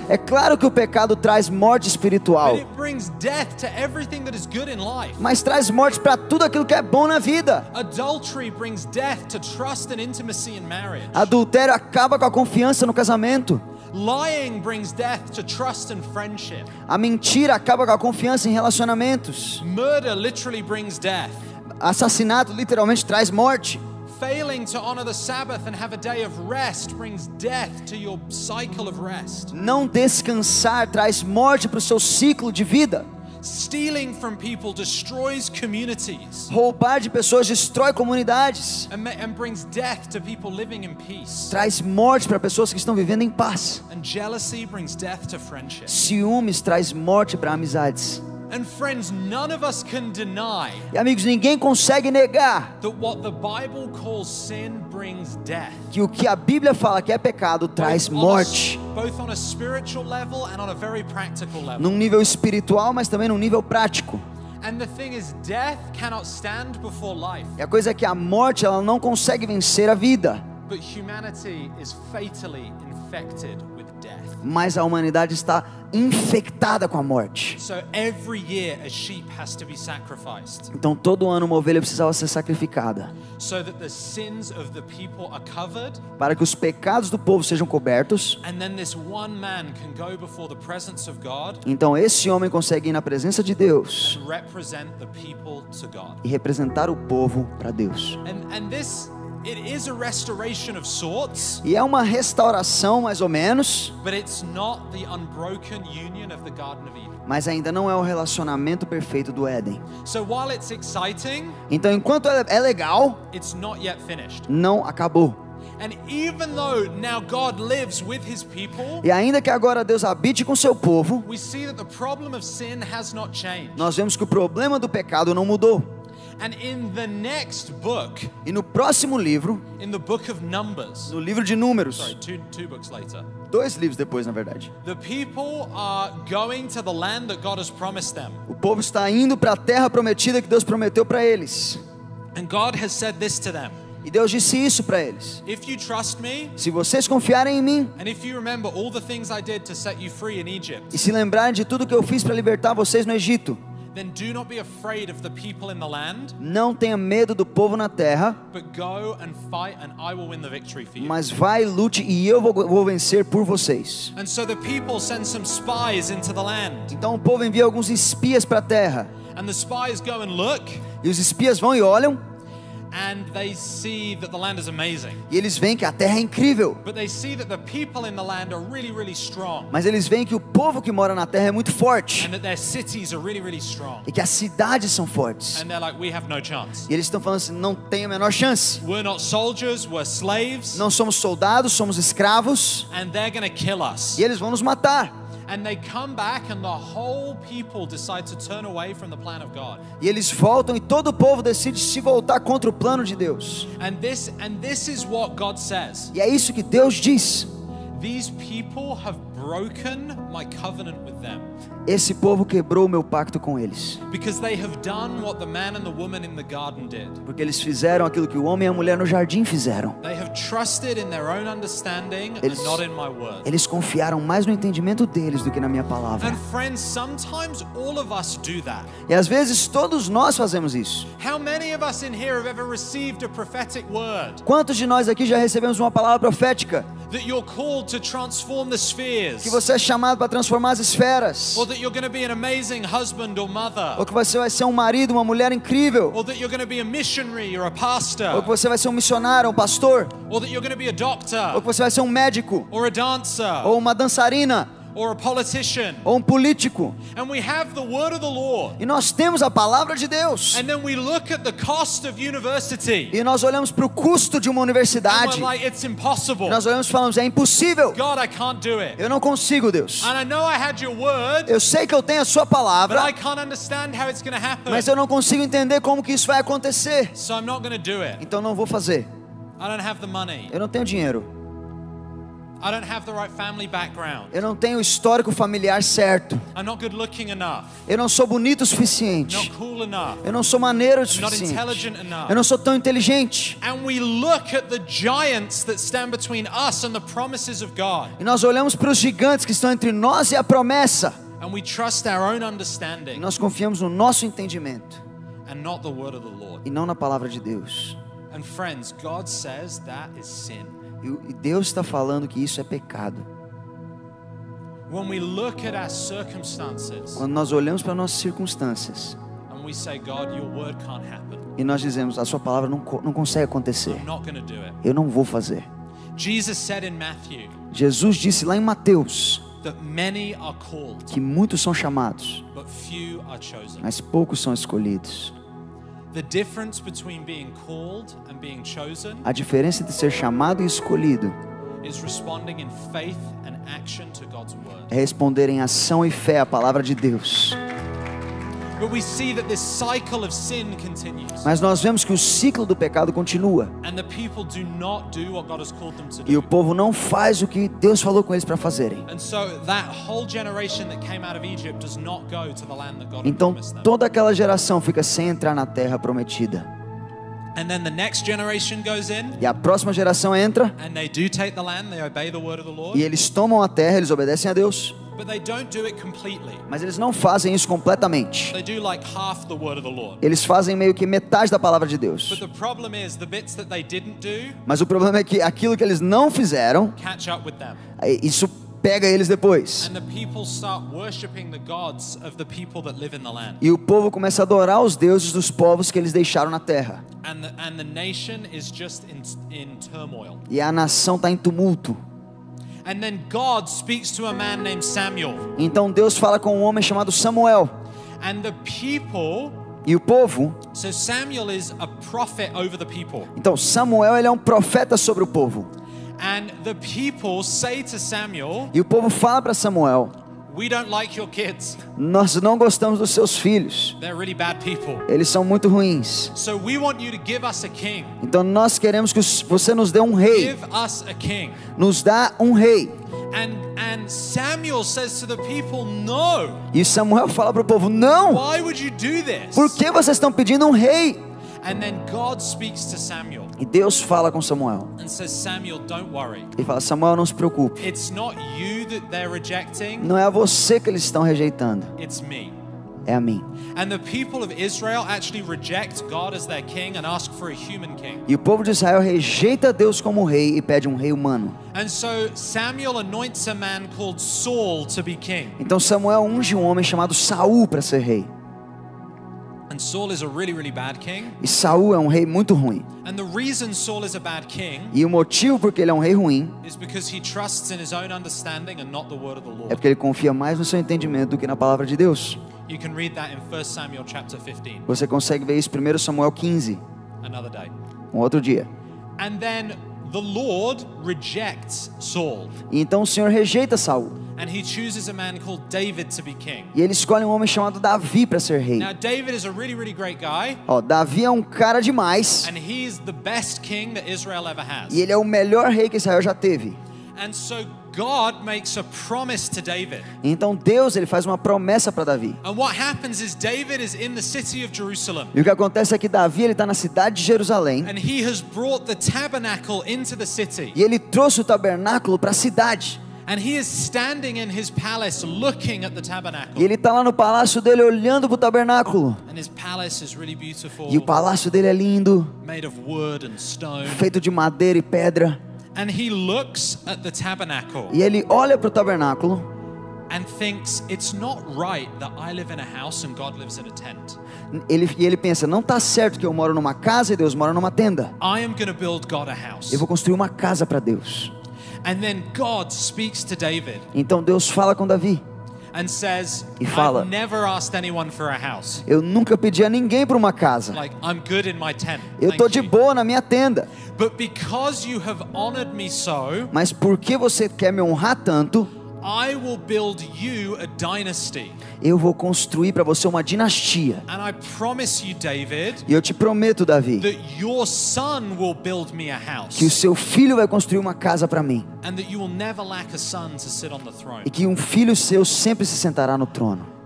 É claro que o pecado traz morte espiritual, mas traz morte para tudo aquilo que é bom na vida. Adultério acaba com a confiança no casamento. Lying brings death to trust and friendship. A mentira acaba com a confiança em relacionamentos. Murder literally brings death. Assassinato literalmente traz morte. Failing to honor the Sabbath and have a day of rest brings death to your cycle of rest. Não descansar traz morte para o seu ciclo de vida. Stealing from people destroys communities Roubar de pessoas destrói comunidades. and, and brings death to people living in peace. Traz morte para pessoas que estão vivendo em paz. And jealousy brings death to friendship. Ciúmes traz morte para amizades. And friends, none of us can deny E amigos, ninguém consegue negar that what the Bible calls sin brings death. que o que a Bíblia fala que é pecado traz Both on a- morte. both on a spiritual level and on a very practical level. Num nível espiritual, mas também num nível prático. And the thing is, death cannot stand before life, E a coisa é que a morte ela não consegue vencer a vida, but humanity is fatally infected with death. mas a humanidade está infectada com a morte. Então todo ano uma ovelha precisava ser sacrificada para que os pecados do povo sejam cobertos. Então esse homem consegue ir na presença de Deus e representar o povo para Deus. And and this it is a restoration of sorts, E é uma restauração mais ou menos, but it's not the unbroken union of the Garden of Eden. mas ainda não é o relacionamento perfeito do Éden. So while it's exciting, Então enquanto é é legal, it's not yet finished. não acabou. And even though now God lives with his people, E ainda que agora Deus habite com seu povo, we see that the problem of sin has not changed. nós vemos que o problema do pecado não mudou. And in the next book, E no próximo livro, in the book of Numbers, no livro de sorry, Números, two, two books later, dois livros depois, na verdade, the people are going to the land that God has promised them. o povo está indo para a terra prometida que Deus prometeu para eles. And God has said this to them E Deus disse isso para eles: If you trust me, Se vocês confiarem em mim e se lembrarem de tudo que eu fiz para libertar vocês no Egito, then do not be afraid of the people in the land, não tenha medo do povo na terra, but go and fight, and I will win the victory for you. mas vai, lute e eu vou, vou vencer por vocês. And so the people send some spies into the land. Então o povo envia alguns espias para a terra. And the spies go and look, E os espias vão e olham, e eles veem que a terra é incrível. But they see that the people in the land are really, really strong. Mas eles veem que o povo que mora na terra é muito forte. And that their cities are really, really strong. E que as cidades são fortes. And they're like, we have no chance. E eles estão falando assim: não tem a menor chance. We're not soldiers, we're slaves. Não somos soldados, somos escravos. And they're going to kill us. E eles vão nos matar. And they come back, and the whole people decide to turn away from the plan of God. E eles voltam e todo o povo decide se voltar contra o plano de Deus. And this, and this is what God says. E é isso que Deus diz. These people have broken my covenant with them Esse povo quebrou o meu pacto com eles. because they have done what the man and the woman in the garden did. Porque eles fizeram aquilo que o homem e a mulher no jardim fizeram. They have trusted in their own understanding Eles- and not in my word. Eles confiaram mais no entendimento deles do que na minha palavra. And friends, sometimes all of us do that. E às vezes todos nós fazemos isso. How many of us in here have ever received a prophetic word Quantos de nós aqui já recebemos uma palavra profética? that you're called to transform the spheres? Que você é chamado para transformar as esferas. Or that you're going to be an amazing husband or mother? Ou que você vai ser um marido, uma mulher incrível. Or that you're going to be a missionary or a Ou que pastor? você vai ser um missionário, um pastor. Or that you're going to be a Ou doctor que você vai ser um médico. or a dancer Ou uma dançarina. Or a politician? Ou um político. And we have the word of the Lord. E nós temos a palavra de Deus. And then we look at the cost of university. E nós olhamos para o custo de uma And universidade. we're like, it's impossible. E nós olhamos e falamos: é impossível. God, I can't do it. Eu não consigo, Deus. And I know I had your word, Eu sei que eu tenho a sua but I palavra, can't understand how it's happen. mas eu não consigo entender como que isso vai acontecer. So I'm not do it. Então não vou fazer. I don't have the money. Eu não tenho dinheiro. Eu não tenho o histórico familiar certo. I'm not good looking enough. Eu não sou bonito o Not suficiente. cool enough. Eu não sou maneiro o I'm not suficiente. intelligent enough. Eu não sou tão inteligente. And we look at the giants that stand between us and the promises of God. E nós olhamos para os gigantes que estão entre nós e a promessa. And we trust our own E understanding nós confiamos no nosso entendimento and not the word of the Lord. e não na palavra de Deus. And friends, God says that is sin. E Deus está falando que isso é pecado. Quando nós olhamos para nossas circunstâncias. E nós dizemos: a sua palavra não, não consegue acontecer. Eu não vou fazer. Jesus disse lá em Mateus que muitos são chamados, mas poucos são escolhidos. A diferença entre ser chamado e escolhido is responding in faith and action to God's word. é responder em ação e fé à palavra de Deus. Mas nós vemos que o ciclo do pecado continua. And the people do not do what God has called them to e o povo não faz o que Deus falou com eles para fazerem. And so that whole generation that came out of Egypt does not go to the land that God had Então toda aquela geração fica sem entrar na terra prometida. And then the next generation goes in E a próxima geração entra and they do take the land, they obey the word of the Lord, e eles tomam a terra, eles obedecem a Deus, but they don't do it completely. mas eles não fazem isso completamente. They do like half the word of the Lord. Eles fazem meio que metade da palavra de Deus. But the problem is the bits that they didn't do Mas o problema é que aquilo que eles não fizeram, catch up with them. isso pega eles depois. And the people start worshiping the gods of the people that live in the land. E o povo começa a adorar os deuses dos povos que eles deixaram na terra. And the, and the nation is just in, in turmoil. E a nação está em tumulto. Então Deus fala com um homem chamado Samuel. And the people, E o povo, so Samuel is a prophet over the people. então Samuel ele é um profeta sobre o povo. And the people say to Samuel, E o povo fala para Samuel: We don't like your kids. Nós não gostamos dos seus filhos. They're really bad people. Eles são muito ruins. So we want you to give us a king. Então nós queremos que você nos dê um rei. Give us a king. Nos dá um rei. And and Samuel says to the people, No. E Samuel fala para o povo: Não! Why would you do this? Por que vocês estão pedindo um rei? E Deus fala com Samuel. Ele fala: Samuel, não se preocupe. Não é a você que eles estão rejeitando, it's me. é a mim. E o povo de Israel rejeita Deus como rei e pede um rei humano. And so Samuel anoints a man called Saul to be king. Então Samuel unge um homem chamado Saul para ser rei. E Saul é um rei muito ruim. And the reason Saul is a bad king E o motivo porque ele é um rei ruim is because he trusts in his own understanding and not the word of the é Lord. porque ele confia mais no seu entendimento do que na palavra de Deus. You can read that in 1 Samuel chapter 15, Você consegue ver isso em 1 Samuel 15, another day. um outro dia. And then the Lord rejects Saul. E então o Senhor rejeita Saul. And he chooses a man called David to be king. E ele escolhe um homem chamado Davi para ser rei. Now, David is a really, really great guy, Ó, Davi é um cara demais. and he's the best king that Israel ever has. E ele é o melhor rei que Israel já teve. And so God makes a promise to David. Então Deus ele faz uma promessa para Davi. And what happens is David is in the city of Jerusalem. E o que acontece é que Davi ele está na cidade de Jerusalém And he has brought the tabernacle into the city. e ele trouxe o tabernáculo para a cidade. And he is standing in his palace looking at the E tabernacle. ele está lá no palácio dele olhando para o tabernáculo. And his palace is really beautiful, E o palácio dele é lindo, made of wood and stone. feito de madeira e pedra. And he looks at the tabernacle E ele olha para o tabernáculo and thinks, it's not right that I live in a house and God lives in a tent. ele, e ele pensa: não está certo que eu moro numa casa e Deus mora numa tenda. I am going to build God a house. Eu vou construir uma casa para Deus. And then God speaks to David Então Deus fala com Davi. and says, E fala. Never asked anyone for a house. Eu nunca pedi a ninguém para uma casa. Like, I'm good in my tent. Eu tô de boa na minha tenda. But because you have honored me so, Mas porque você quer me honrar tanto, I will build you a dynasty. eu vou construir para você uma dinastia. And I promise you, David, E eu te prometo, Davi, that your son will build me a que o house. seu filho vai construir uma casa para mim. And that you will never lack a son to sit on the throne. E que um filho seu sempre se sentará no trono.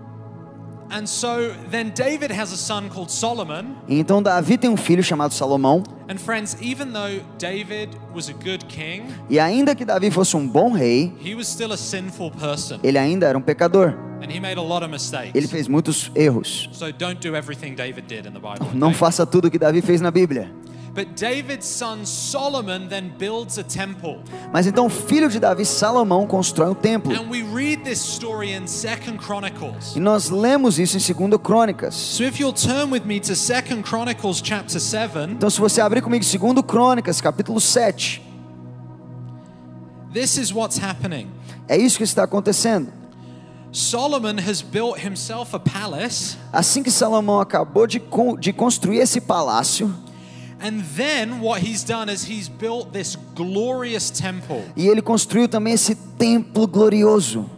Então Davi tem um filho chamado Salomão. And friends, even though David was a good king, E ainda que Davi fosse um bom rei, he was still a sinful person. ele ainda era um pecador. And he made a lot of Ele fez muitos erros. So don't do everything David did in the Bible. Não faça tudo o que Davi fez na Bíblia. But David's son Solomon then builds a temple. Mas então o filho de Davi, Salomão, constrói um templo. And we read this story in 2 Chronicles. E nós lemos isso em 2 Crônicas. So if you'll turn with me to 2 Chronicles chapter 7, Então se você abrir comigo 2 Crônicas, capítulo 7, this is what's happening. é isso que está acontecendo. Solomon has built himself a palace, Assim que Salomão acabou de, de construir esse palácio, and then what he's done is he's built this glorious temple. e ele construiu também esse templo glorioso.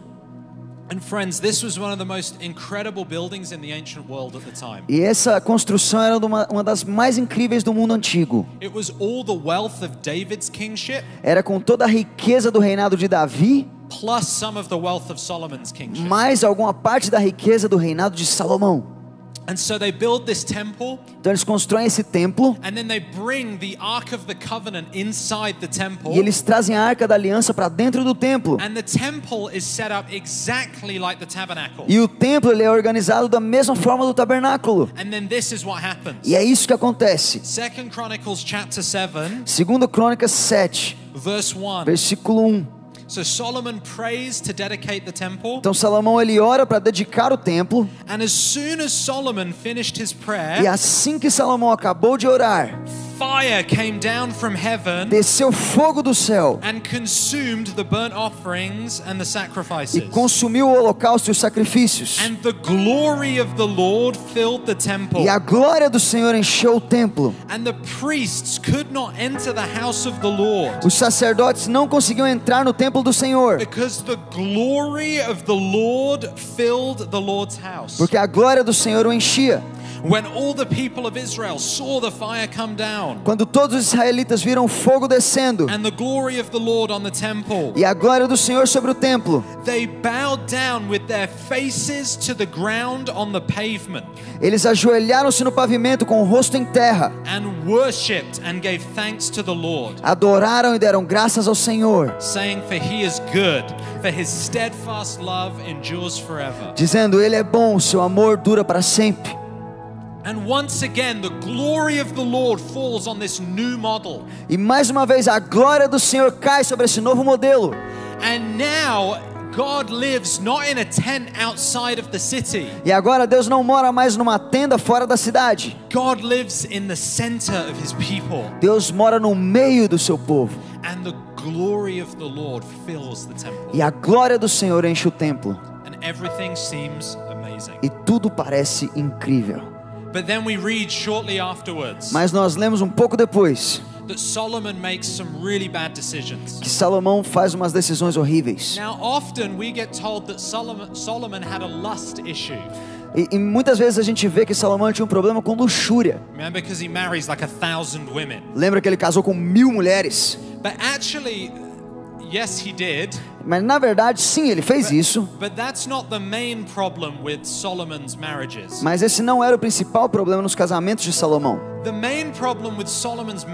And friends, this was one of the most incredible buildings in the ancient world at the time. E essa construção era uma, uma das mais incríveis do mundo antigo. It was all the wealth of David's kingship Era com toda a riqueza do reinado de Davi, plus some of the wealth of Solomon's kingship. mais alguma parte da riqueza do reinado de Salomão. Então eles constroem esse templo and then they bring the Ark of the Covenant inside the temple. e eles trazem a arca da aliança para dentro do templo. And the temple is set up exactly like the tabernacle. E o templo ele é organizado da mesma forma do tabernáculo. And then this is what happens. E é isso que acontece. Second Chronicles chapter 7 Segundo Crônicas 7, verse 1. versículo 1. So Solomon prays to dedicate the temple. Então Salomão ele ora para dedicar o templo. And as soon as Solomon finished his e prayer assim que Salomão acabou de orar, fire came down from heaven desceu fogo do céu and consumed the burnt offerings and the e sacrifices. consumiu o holocausto e os sacrifícios. And the glory of the Lord filled the temple. E a glória do Senhor encheu o templo. And the priests could not enter the house of the Lord Os sacerdotes não conseguiam entrar no templo do Senhor, because the glory of the Lord filled the Lord's house. porque a glória do Senhor o enchia. When all the people of Israel saw the fire come down Quando todos os israelitas viram o fogo descendo and the glory of the Lord on the temple, e a glória do Senhor sobre o templo, they bowed down with their faces to the ground on the pavement eles ajoelharam-se no pavimento com o rosto em terra, and worshipped and gave thanks to the Lord. adoraram e deram graças ao Senhor, saying, For he is good, for his steadfast love endures forever. dizendo: Ele é bom, seu amor dura para sempre. E mais uma vez a glória do Senhor cai sobre esse novo modelo. And now, God lives not in a tent outside of the city, E agora Deus não mora mais numa tenda fora da cidade. God lives in the center of his people. Deus mora no meio do seu povo. And the glory of the Lord fills the temple. E a glória do Senhor enche o templo. And everything seems amazing. E tudo parece incrível. But then we read shortly afterwards Mas nós lemos um pouco depois that Solomon makes some really bad decisions. que Salomão faz umas decisões horríveis. Now, often we get told that Solomon, Solomon had a lust issue. E, e muitas vezes a gente vê que Salomão tinha um problema com luxúria. Remember, because he marries like a thousand women. Lembra que ele casou com mil mulheres? But actually, yes, he did. Mas na verdade, sim, ele fez isso. But that's not the main problem with Solomon's marriages. Mas esse não era o principal problema nos casamentos de Salomão. The main problem with Solomon's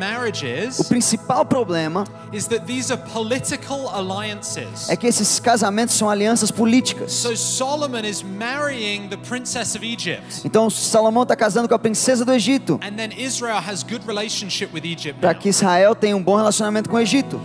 O principal problema is that these are political alliances. é que esses casamentos são alianças políticas. So Solomon is marrying the princess of Egypt. Então Salomão está casando com a princesa do Egito And then Israel has good relationship with Egypt para que Israel tenha um bom relacionamento com o Egito.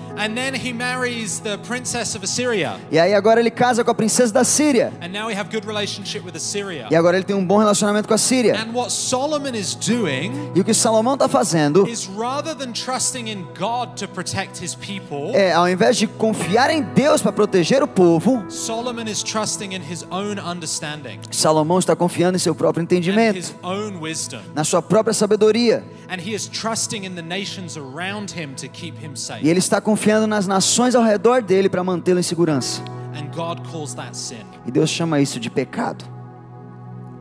E aí agora ele casa com a princesa da Síria. And now we have good relationship with Assyria. E agora ele tem um bom relacionamento com a Síria. And what Solomon is doing E o que Salomão está fazendo is rather than trusting in God to protect his people, é, ao invés de confiar em Deus para proteger o povo, Solomon is trusting in his own understanding Salomão está confiando em seu próprio and entendimento, his own wisdom. na sua própria sabedoria. And he is trusting in the nations around him to keep him safe. E ele está confiando nas nações ao redor dele para mantê-lo em segurança. And God calls that sin. E Deus chama isso de pecado.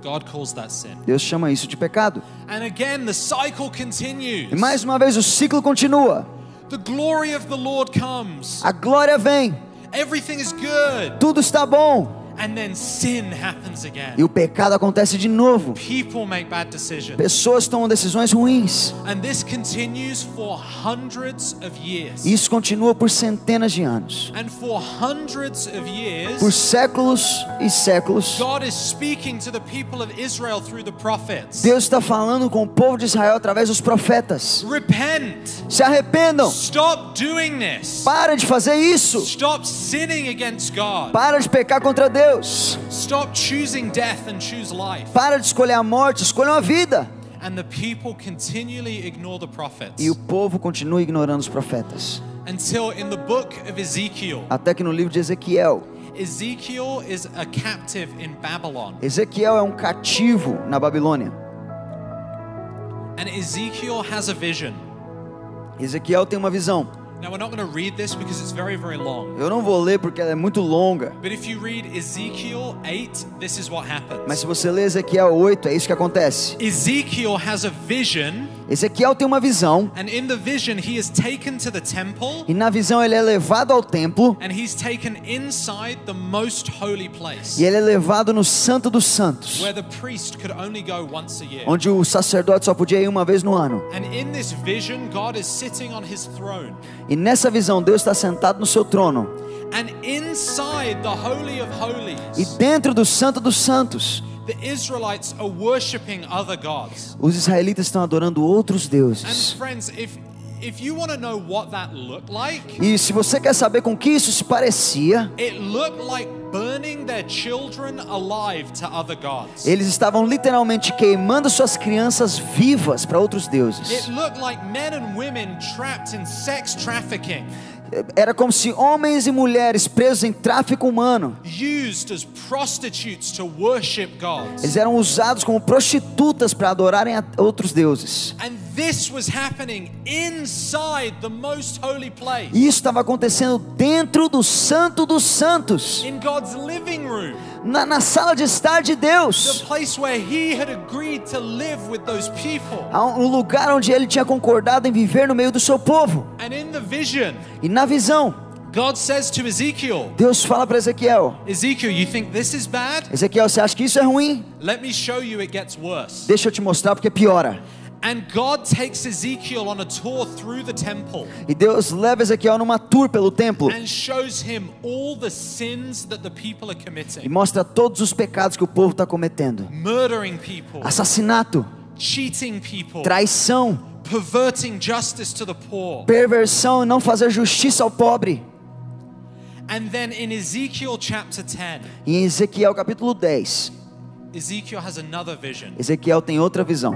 God calls that sin. Deus chama isso de pecado. And again, the cycle continues. E mais uma vez o ciclo continua. The glory of the Lord comes. A glória vem, Everything is good. tudo está bom. And then sin happens again. E o pecado acontece de novo. People make bad decisions. Pessoas tomam decisões ruins. And this continues for hundreds of years. Isso continua por centenas de anos. And for hundreds of years, Por séculos e séculos, God is speaking to the people of Israel through the prophets. Deus está falando com o povo de Israel através dos profetas. Se arrependam. Stop doing this. Para de fazer isso. Stop sinning against God. Para de pecar contra Deus. Stop choosing death and choose life. Para de escolher a morte, escolha a vida. And the people continually ignore the prophets E o povo continua ignorando os profetas. until in the book of Ezekiel, Até que no livro de Ezequiel, Ezekiel is a captive in Babylon. Ezequiel é um cativo na Babilônia. And Ezekiel has a vision. Ezequiel tem uma visão. Now, we're not going to read this because it's very, very long. Eu não vou ler porque ela é muito longa. But if you read Ezekiel 8, this is what happens. Mas se você ler Ezequiel 8, é isso que acontece. Ezekiel has a vision, Ezequiel tem uma visão. and in the vision, he is taken to the temple E na visão ele é levado ao templo. and he's taken inside the most holy place E ele é levado no Santo dos Santos. where the priest could only go once a year. Onde o sacerdote só podia ir uma vez no ano. And in this vision, God is sitting on his throne. E nessa visão, Deus está sentado no seu trono. And inside the Holy of E dentro do Santo dos Santos, the Israelites are worshiping other gods. os israelitas estão adorando outros And deuses. friends, if if you want to know what that looked like, E se você quer saber com que isso se parecia, it looked like burning their children alive to other gods. eles estavam literalmente queimando suas crianças vivas para outros deuses. It looked like men and women trapped in sex trafficking, Era como se homens e mulheres presos em tráfico humano, eles eram usados como prostitutas para adorarem a outros deuses. And this was happening inside the most holy place, E isso estava acontecendo dentro do Santo dos Santos, na, na sala de estar de Deus, people. um lugar onde ele tinha concordado em viver no meio do seu povo. And in the vision, E na visão, God says to Ezekiel, Deus fala para Ezequiel: Ezekiel, you think this is bad? Ezequiel, você acha que isso é ruim? Let me show you it gets worse. Deixa eu te mostrar porque piora. And God takes Ezekiel on a tour through the temple E Deus leva Ezequiel numa tour pelo templo and shows him all the sins that the people are e mostra todos os pecados que o povo está cometendo: murdering people, assassinato, cheating people, traição, perverting justice to the poor. perversão e não fazer justiça ao pobre. And then in Ezekiel chapter 10, E em Ezequiel capítulo 10, Ezekiel has another vision. Ezequiel tem outra visão.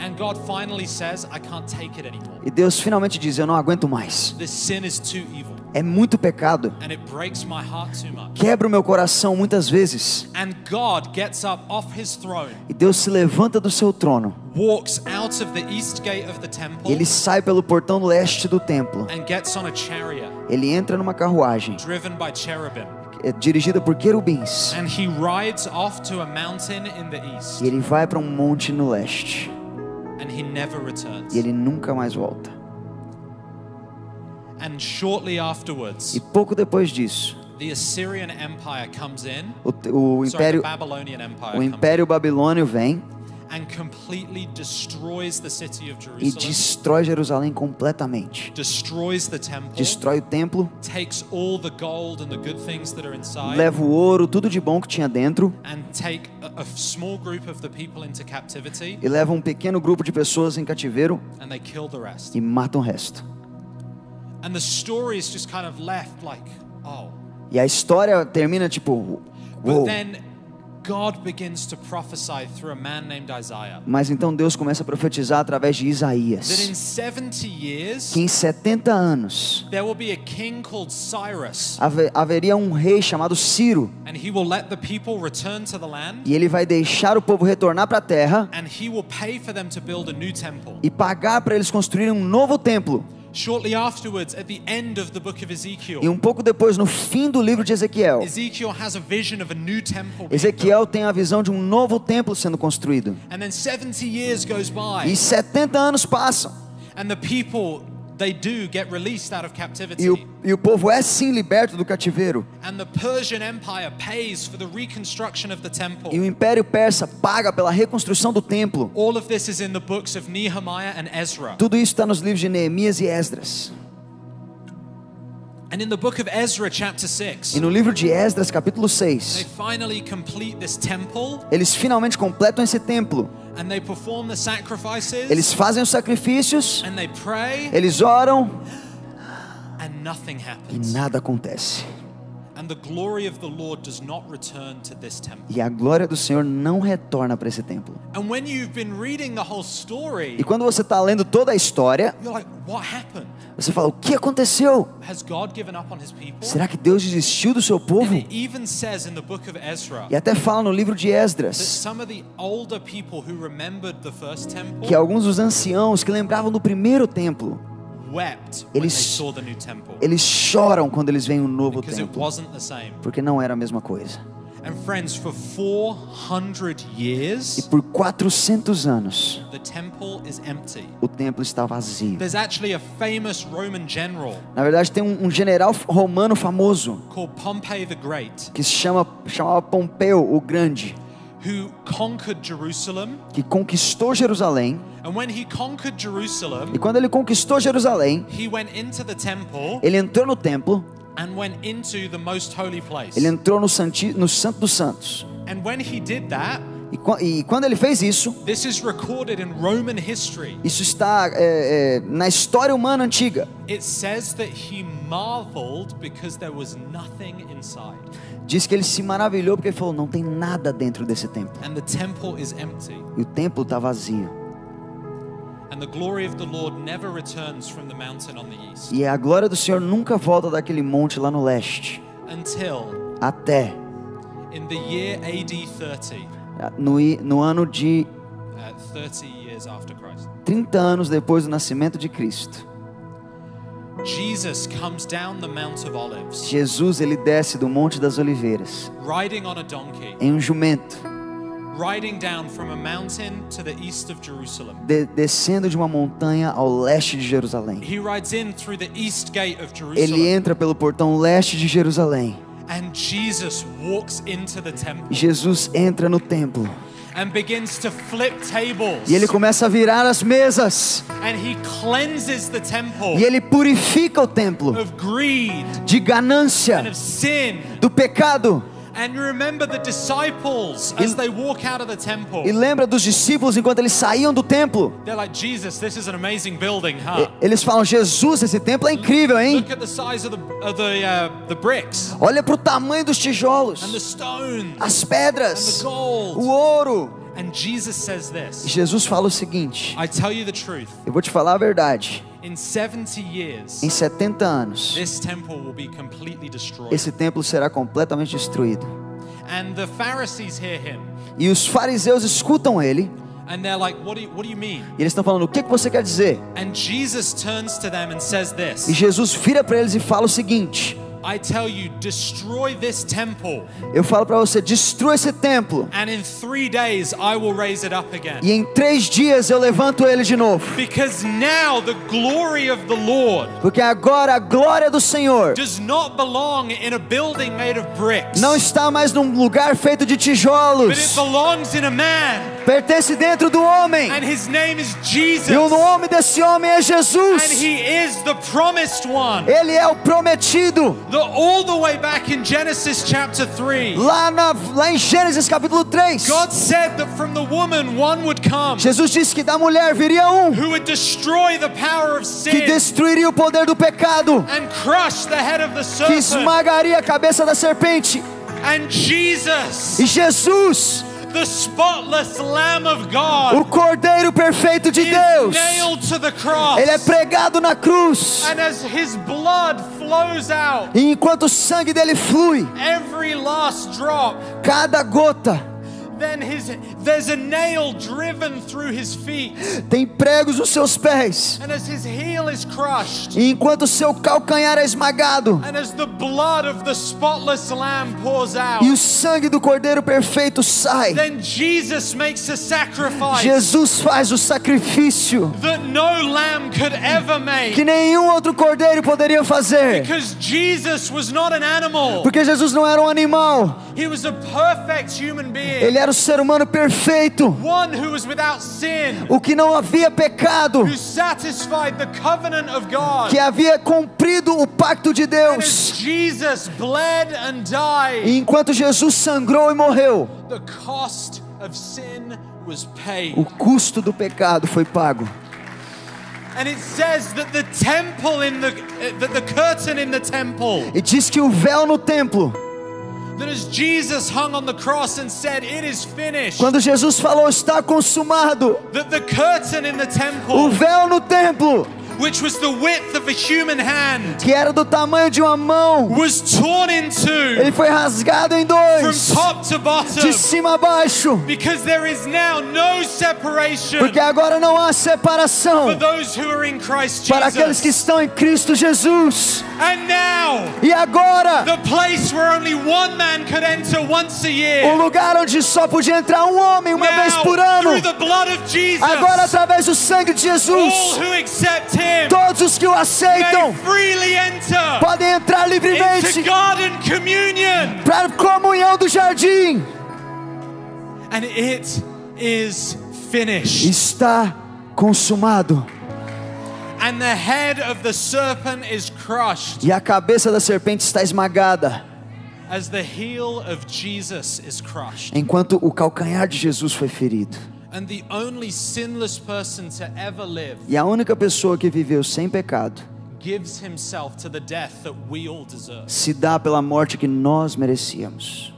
And God finally says, I can't take it anymore. E Deus finalmente diz: Eu não aguento mais. This sin is too evil É muito pecado. and it breaks my heart too much. Quebra o meu coração muitas vezes. And God gets up off his throne, E Deus se levanta do seu trono. walks out of the east gate of the temple, ele sai pelo portão leste do templo. and gets on a chariot Ele entra numa carruagem driven by cherubim. é dirigida por querubins. And he rides off to a mountain in the east, E ele vai para um monte no leste. E ele nunca mais volta. And shortly afterwards, E pouco depois disso, the Assyrian Empire comes in. o, o império, the Babylonian Empire o império babilônio vem in and completely destroys the city of e destrói Jerusalém completamente. destroys the temple, Destrói o templo, takes all the gold and the good things that are inside, leva o ouro, tudo de bom que tinha dentro and take a, a small group of the people into captivity, e leva um pequeno grupo de pessoas em cativeiro and they kill the rest. e mata o resto. And the story is just kind of left like, oh. E a história termina tipo, But Mas então Deus começa a profetizar através de that in Isaías 70 years que em 70 anos there will be a king called Cyrus, have- haveria um rei chamado Ciro and he will let the people return to the land, e ele vai deixar o povo retornar para a terra and he will pay for them to build a new temple. e pagar para eles construírem um novo templo. Shortly afterwards, at the end of the book of E Ezekiel, um pouco depois, no fim do livro de Ezequiel, Ezekiel has a vision of a new temple. Ezequiel tem a visão de um novo templo sendo construído. And then 70 years goes by, E 70 anos passam and the people they do get released out of captivity. E o, e o povo é sim liberto do cativeiro. And the Persian Empire pays for the reconstruction of the temple. E o Império Persa paga pela reconstrução do templo. All of this is in the books of Nehemiah and Ezra. Tudo isso está nos livros de Neemias e Esdras. And in the book of Ezra chapter 6, E no livro de Esdras, capítulo they 6, finally complete this temple eles finalmente completam esse templo. and they perform the sacrifices Eles fazem os sacrifícios, and they pray eles oram and nothing e happens. nada acontece. E a glória do Senhor não retorna para esse templo. And when you've been reading the whole story, E quando você está lendo toda a história, you're like, what happened? você fala: o que aconteceu? Has God given up on his people? Será que Deus desistiu do seu povo? it even says in the book of Ezra E até fala no livro de that Esdras some of the older people who remembered the first temple que alguns dos anciãos que lembravam do primeiro templo, Eles- saw the new temple eles choram quando eles veem o novo because it templo, wasn't the same. porque não era a mesma coisa. And friends, for 400 E years, por 400 anos, the temple is empty. o templo está vazio. There's actually a famous Roman general Na verdade, tem um, um general romano famoso called Pompey the Great que se chama chamava Pompeu o Grande. Que conquistou Jerusalém. And when he conquered Jerusalem, E quando ele conquistou Jerusalém, he went into the temple ele entrou no templo, and went into the most holy place. ele entrou no, santi, no Santo dos Santos. And when he did that, E, qua- e quando ele fez isso, this is recorded in Roman history. isso está é, é, na história humana antiga. It says that he marveled because there was nothing inside. Diz que ele se maravilhou porque ele falou: não tem nada dentro desse templo. And the temple is empty. E o templo está vazio. E a glória do Senhor nunca volta daquele monte lá no leste. until Até in the year AD 30, no, no ano de uh, 30 years after Christ, 30 anos depois do nascimento de Cristo. Jesus comes down the Mount of Olives Jesus ele desce do Monte das Oliveiras riding on a donkey, em um jumento, riding down from a mountain to the east of Jerusalem. de- descendo de uma montanha ao leste de Jerusalém. He rides in through the east gate of Ele entra pelo portão leste de Jerusalém. And Jesus walks into the temple Jesus entra no templo and begins to flip tables. e ele começa a virar as mesas And he cleanses the temple e ele purifica o templo of greed de and ganância, of sin. do pecado. And you remember the disciples as they walk out of the temple. E lembra dos discípulos enquanto eles saíam do templo? They're like, Jesus, this is an amazing building, huh? Eles falam: Jesus, esse templo é incrível, hein? Look at the size of the of the the bricks Olha para o tamanho dos and the tijolos, stones as pedras, o ouro. And Jesus says E this. Jesus fala o seguinte: I tell you the truth. Eu vou te falar a verdade. In 70 years, Em 70 anos, this temple will be completely destroyed. esse templo será completamente destruído. And the Pharisees hear him, E os fariseus escutam ele and they're like, "What do you, what do you mean?" e eles estão falando: O que, que você quer dizer? And Jesus turns to them and says E this: Jesus vira para eles e fala o seguinte: I tell you, destroy this temple, Eu falo para você, destrua esse templo and in three days I will raise it up again. e em três dias eu levanto ele de novo. Because now the glory of the Lord Porque agora a glória do Senhor does not belong in a building made of bricks, não está mais num lugar feito de but it tijolos. belongs in a man, Pertence dentro do homem. and his name is Jesus. E o nome desse homem é And Jesus. he is the promised one. Ele é o prometido. The, all the way back in Genesis chapter 3, Lá, na, lá em Gênesis capítulo 3, God said that from the woman one would come Jesus disse que da mulher viria um who would destroy the power of que sin destruiria o poder do pecado, and crush the head of the que serpent. esmagaria a cabeça da serpente. And Jesus, E Jesus, the spotless Lamb of God, o Cordeiro perfeito de Deus, nailed to the cross. ele é pregado na cruz. And as his blood flows out, E enquanto o sangue dele flui, every last drop, cada gota, his, there's a nail driven through his feet. Tem pregos nos seus pés. And as his heel is crushed, E enquanto o seu calcanhar é esmagado, and as the blood of the spotless lamb pours out, e o sangue do Cordeiro perfeito sai, then Jesus makes a sacrifice Jesus faz o sacrifício that no lamb could ever make. que nenhum outro cordeiro poderia fazer. Because Jesus was not an animal. Porque Jesus não era um animal, He was a perfect human being. ele era o ser humano perfeito, sin. o que não havia pecado, God. que havia cumprido o pacto de Deus. Died, E enquanto Jesus sangrou e morreu, o custo do pecado foi pago. E diz que o véu no templo, quando Jesus falou está consumado, o véu no templo, which was the width of a human hand que era do tamanho de uma mão, was torn in two ele foi rasgado em from dois, top to bottom. De cima a baixo, because there is now no separation porque agora não há for separação those who are in Christ para aqueles que Jesus estão em Cristo Jesus. and now E agora, the place where only one man could enter once a o year lugar onde só podia entrar um homem uma vez now por ano, through the blood of Jesus agora através do sangue de all Jesus, who accept him todos os que o aceitam podem entrar livremente para a comunhão do jardim. and it is finished Está consumado. and the head of the serpent is crushed E a cabeça da serpente está esmagada, as the heel of Jesus is crushed enquanto o calcanhar de Jesus foi ferido. And the only sinless person to ever live E a única pessoa que viveu sem pecado gives himself to the death that we all deserve se dá pela morte que nós merecíamos.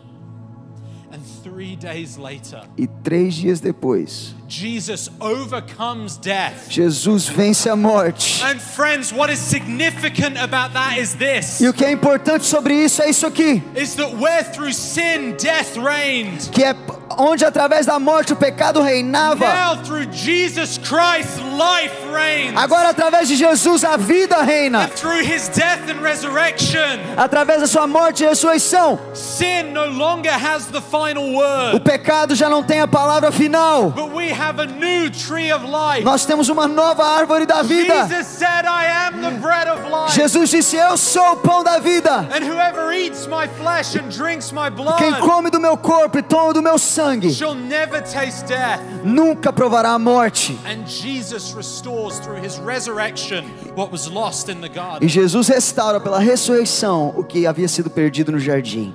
and 3 days later E três dias depois, Jesus overcomes death Jesus vence a morte. And friends, what is significant about that is this E o que é importante sobre isso é isso aqui: is that where through sin death reigned, que é onde através da morte o pecado reinava, now through Jesus Christ life reigns. agora através de Jesus a vida reina. And through his death and resurrection, Através da sua morte e ressurreição, sin no longer has the final o word. pecado já não tem a palavra final. But we have a new tree of life. Nós temos uma nova árvore da vida. Jesus said, I am the bread of life. Jesus disse: Eu sou o pão da vida. And whoever eats my flesh and drinks my Quem come do meu corpo e toma do meu sangue shall never taste death. nunca provará a morte. And Jesus restores through his resurrection what was lost in the E. Jesus restaura pela ressurreição o que havia sido perdido no jardim.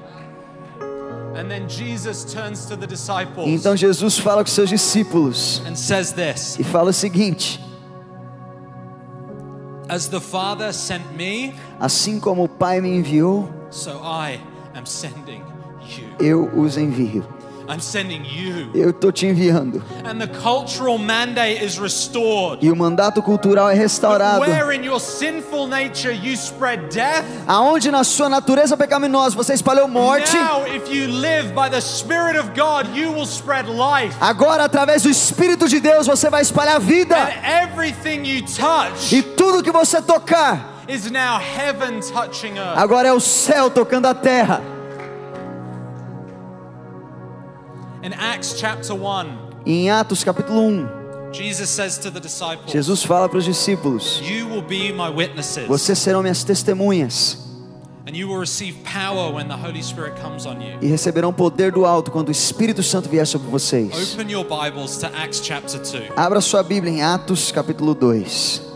E disciples então Jesus fala com seus discípulos and says this e fala o seguinte: As the Father sent me, Assim como o Pai me enviou, so I am sending you. eu os envio. I'm sending you. Eu estou te enviando. And the cultural mandate is restored. E o mandato cultural é restaurado. Where in your sinful nature you spread death, Aonde na sua natureza pecaminosa você espalhou morte, now if you live by the Spirit of God, you will spread life. agora através do Espírito de Deus você vai espalhar vida. And everything you touch E tudo que você tocar, is now heaven touching earth. agora é o céu tocando a terra. In Acts chapter 1, E em Atos capítulo 1, Jesus says to the disciples, Jesus fala para os discípulos: You will be my witnesses, Vocês serão minhas testemunhas and you will receive power when the Holy Spirit comes on you. e receberão poder do alto quando o Espírito Santo vier sobre vocês. Open your Bibles to Acts chapter 2. Abra sua Bíblia em Atos capítulo 2.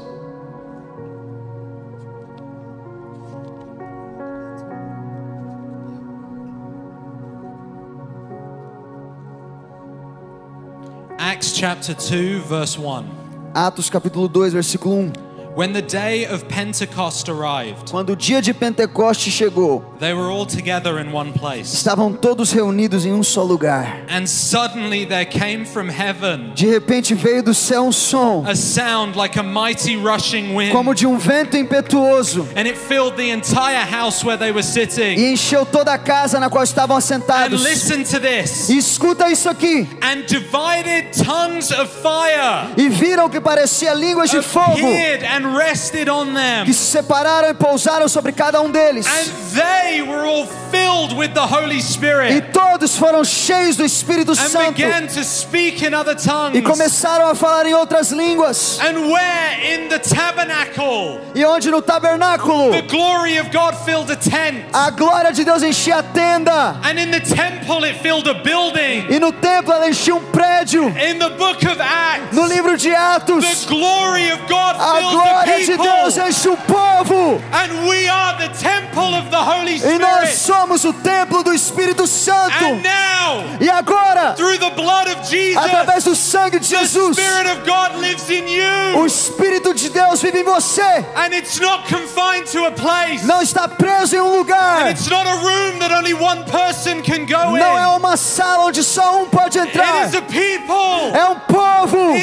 Chapter 2, verse 1. Atos capítulo 2, versículo 1. When the day of Pentecost arrived, Quando o dia de Pentecoste chegou, they were all together in one place. estavam todos reunidos em um só lugar. And suddenly there came from heaven De repente veio do céu um som, a sound like a mighty rushing como wind, de um vento impetuoso, and it filled the entire house where they were sitting. e encheu toda a casa na qual estavam And assentados. listen to this. E escuta isso aqui. And divided tongues of fire E viram que parecia línguas de fogo, and. Que se separaram e pousaram sobre cada um deles. And they were all filled with the Holy E todos foram cheios do Espírito and Santo. began to speak in other e começaram a falar em outras línguas. And where? In the tabernacle. E onde? No tabernáculo. The glory of God filled a tent, a glória de Deus enchia a tenda, and in the temple it filled a building. e no templo ela enchia um prédio. In the book of Acts, No livro de the Atos, glory of God a filled glória de Deus enche o povo. E nós somos o templo do Espírito Santo. Now, E agora, Jesus, através do sangue de Jesus, o. Espírito de Deus vive em você. Não está preso em um lugar. Não é uma sala onde só um pode entrar. É um povo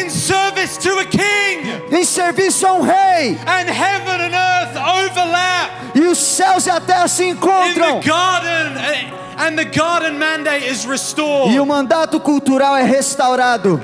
em serviço a um rei. And heaven and earth overlap E os céus e a terra se in encontram. the garden. And the garden mandate is E restored. o mandato cultural é restaurado.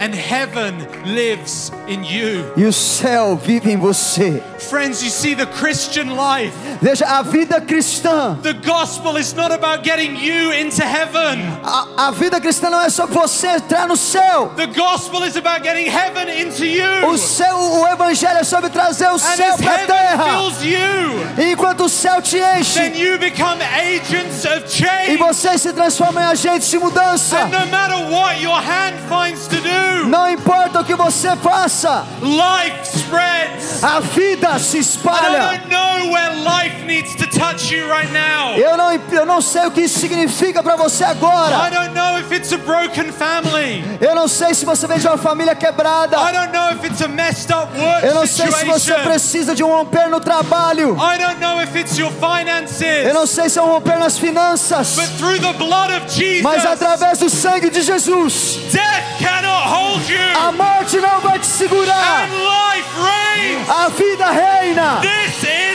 And heaven lives in you. E o céu vive em você. Friends, you see the Christian life. Veja, a vida cristã. The gospel is not about getting you into heaven. A, a vida cristã não é só você entrar no céu. The gospel is about getting heaven into you. O céu, o evangelho é sobre trazer o And céu para a heaven terra. fills you, E enquanto o céu te then you become agents of e change. você se transforma em agente de mudança. And no matter what your hand finds to do, Não importa o que você faça, life spreads. a vida se espalha. don't know where life needs to touch you right now. Eu não, eu não sei o que isso significa para você I agora. don't know if it's a broken family. Eu não sei se você vem de uma família quebrada. I don't know if it's a messed up work Eu não sei se você precisa de um romper no trabalho. I don't know if it's your finances. Eu não sei se é um romper nas finanças. But through the blood of Jesus, Mas através do sangue de Jesus, death cannot hold you. a morte não vai te segurar. and life reigns. A vida reina. This is.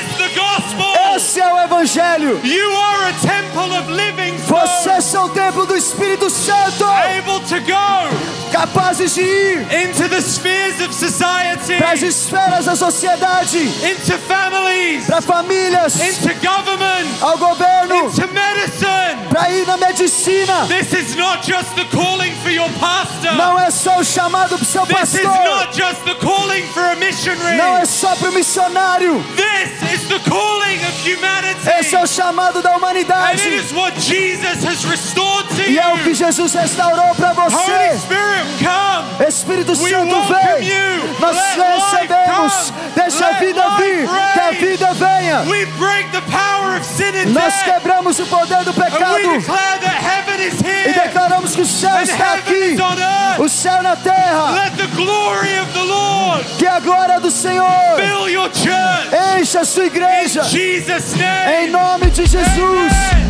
Esse é o evangelho. You are a temple of living Vocês stones, são o templo do Espírito Santo, able to go capazes de ir into the spheres of society, para as esferas da sociedade, into families, para famílias, into government, ao governo, into medicine. para ir na medicina. This is not just the calling for your pastor. Não é só o chamado para o seu This is pastor. not just the calling for a missionary. Não é só para o missionário. This is the calling of humanity. Esse é o chamado da And it humanidade. is what Jesus has restored to E é o que you. Jesus restaurou para você. Spirit, come. Espírito We Santo vem. you. Nós Let recebemos. Deixa a vida vir. Que a vida venha. We break the power of sin and Nós quebramos o poder do And we pecado e declaramos que o céu está aqui. O céu na terra. Let the glory of the Lord Que a glória do Senhor fill your church. encha a sua igreja. Jesus' Em nome de Jesus.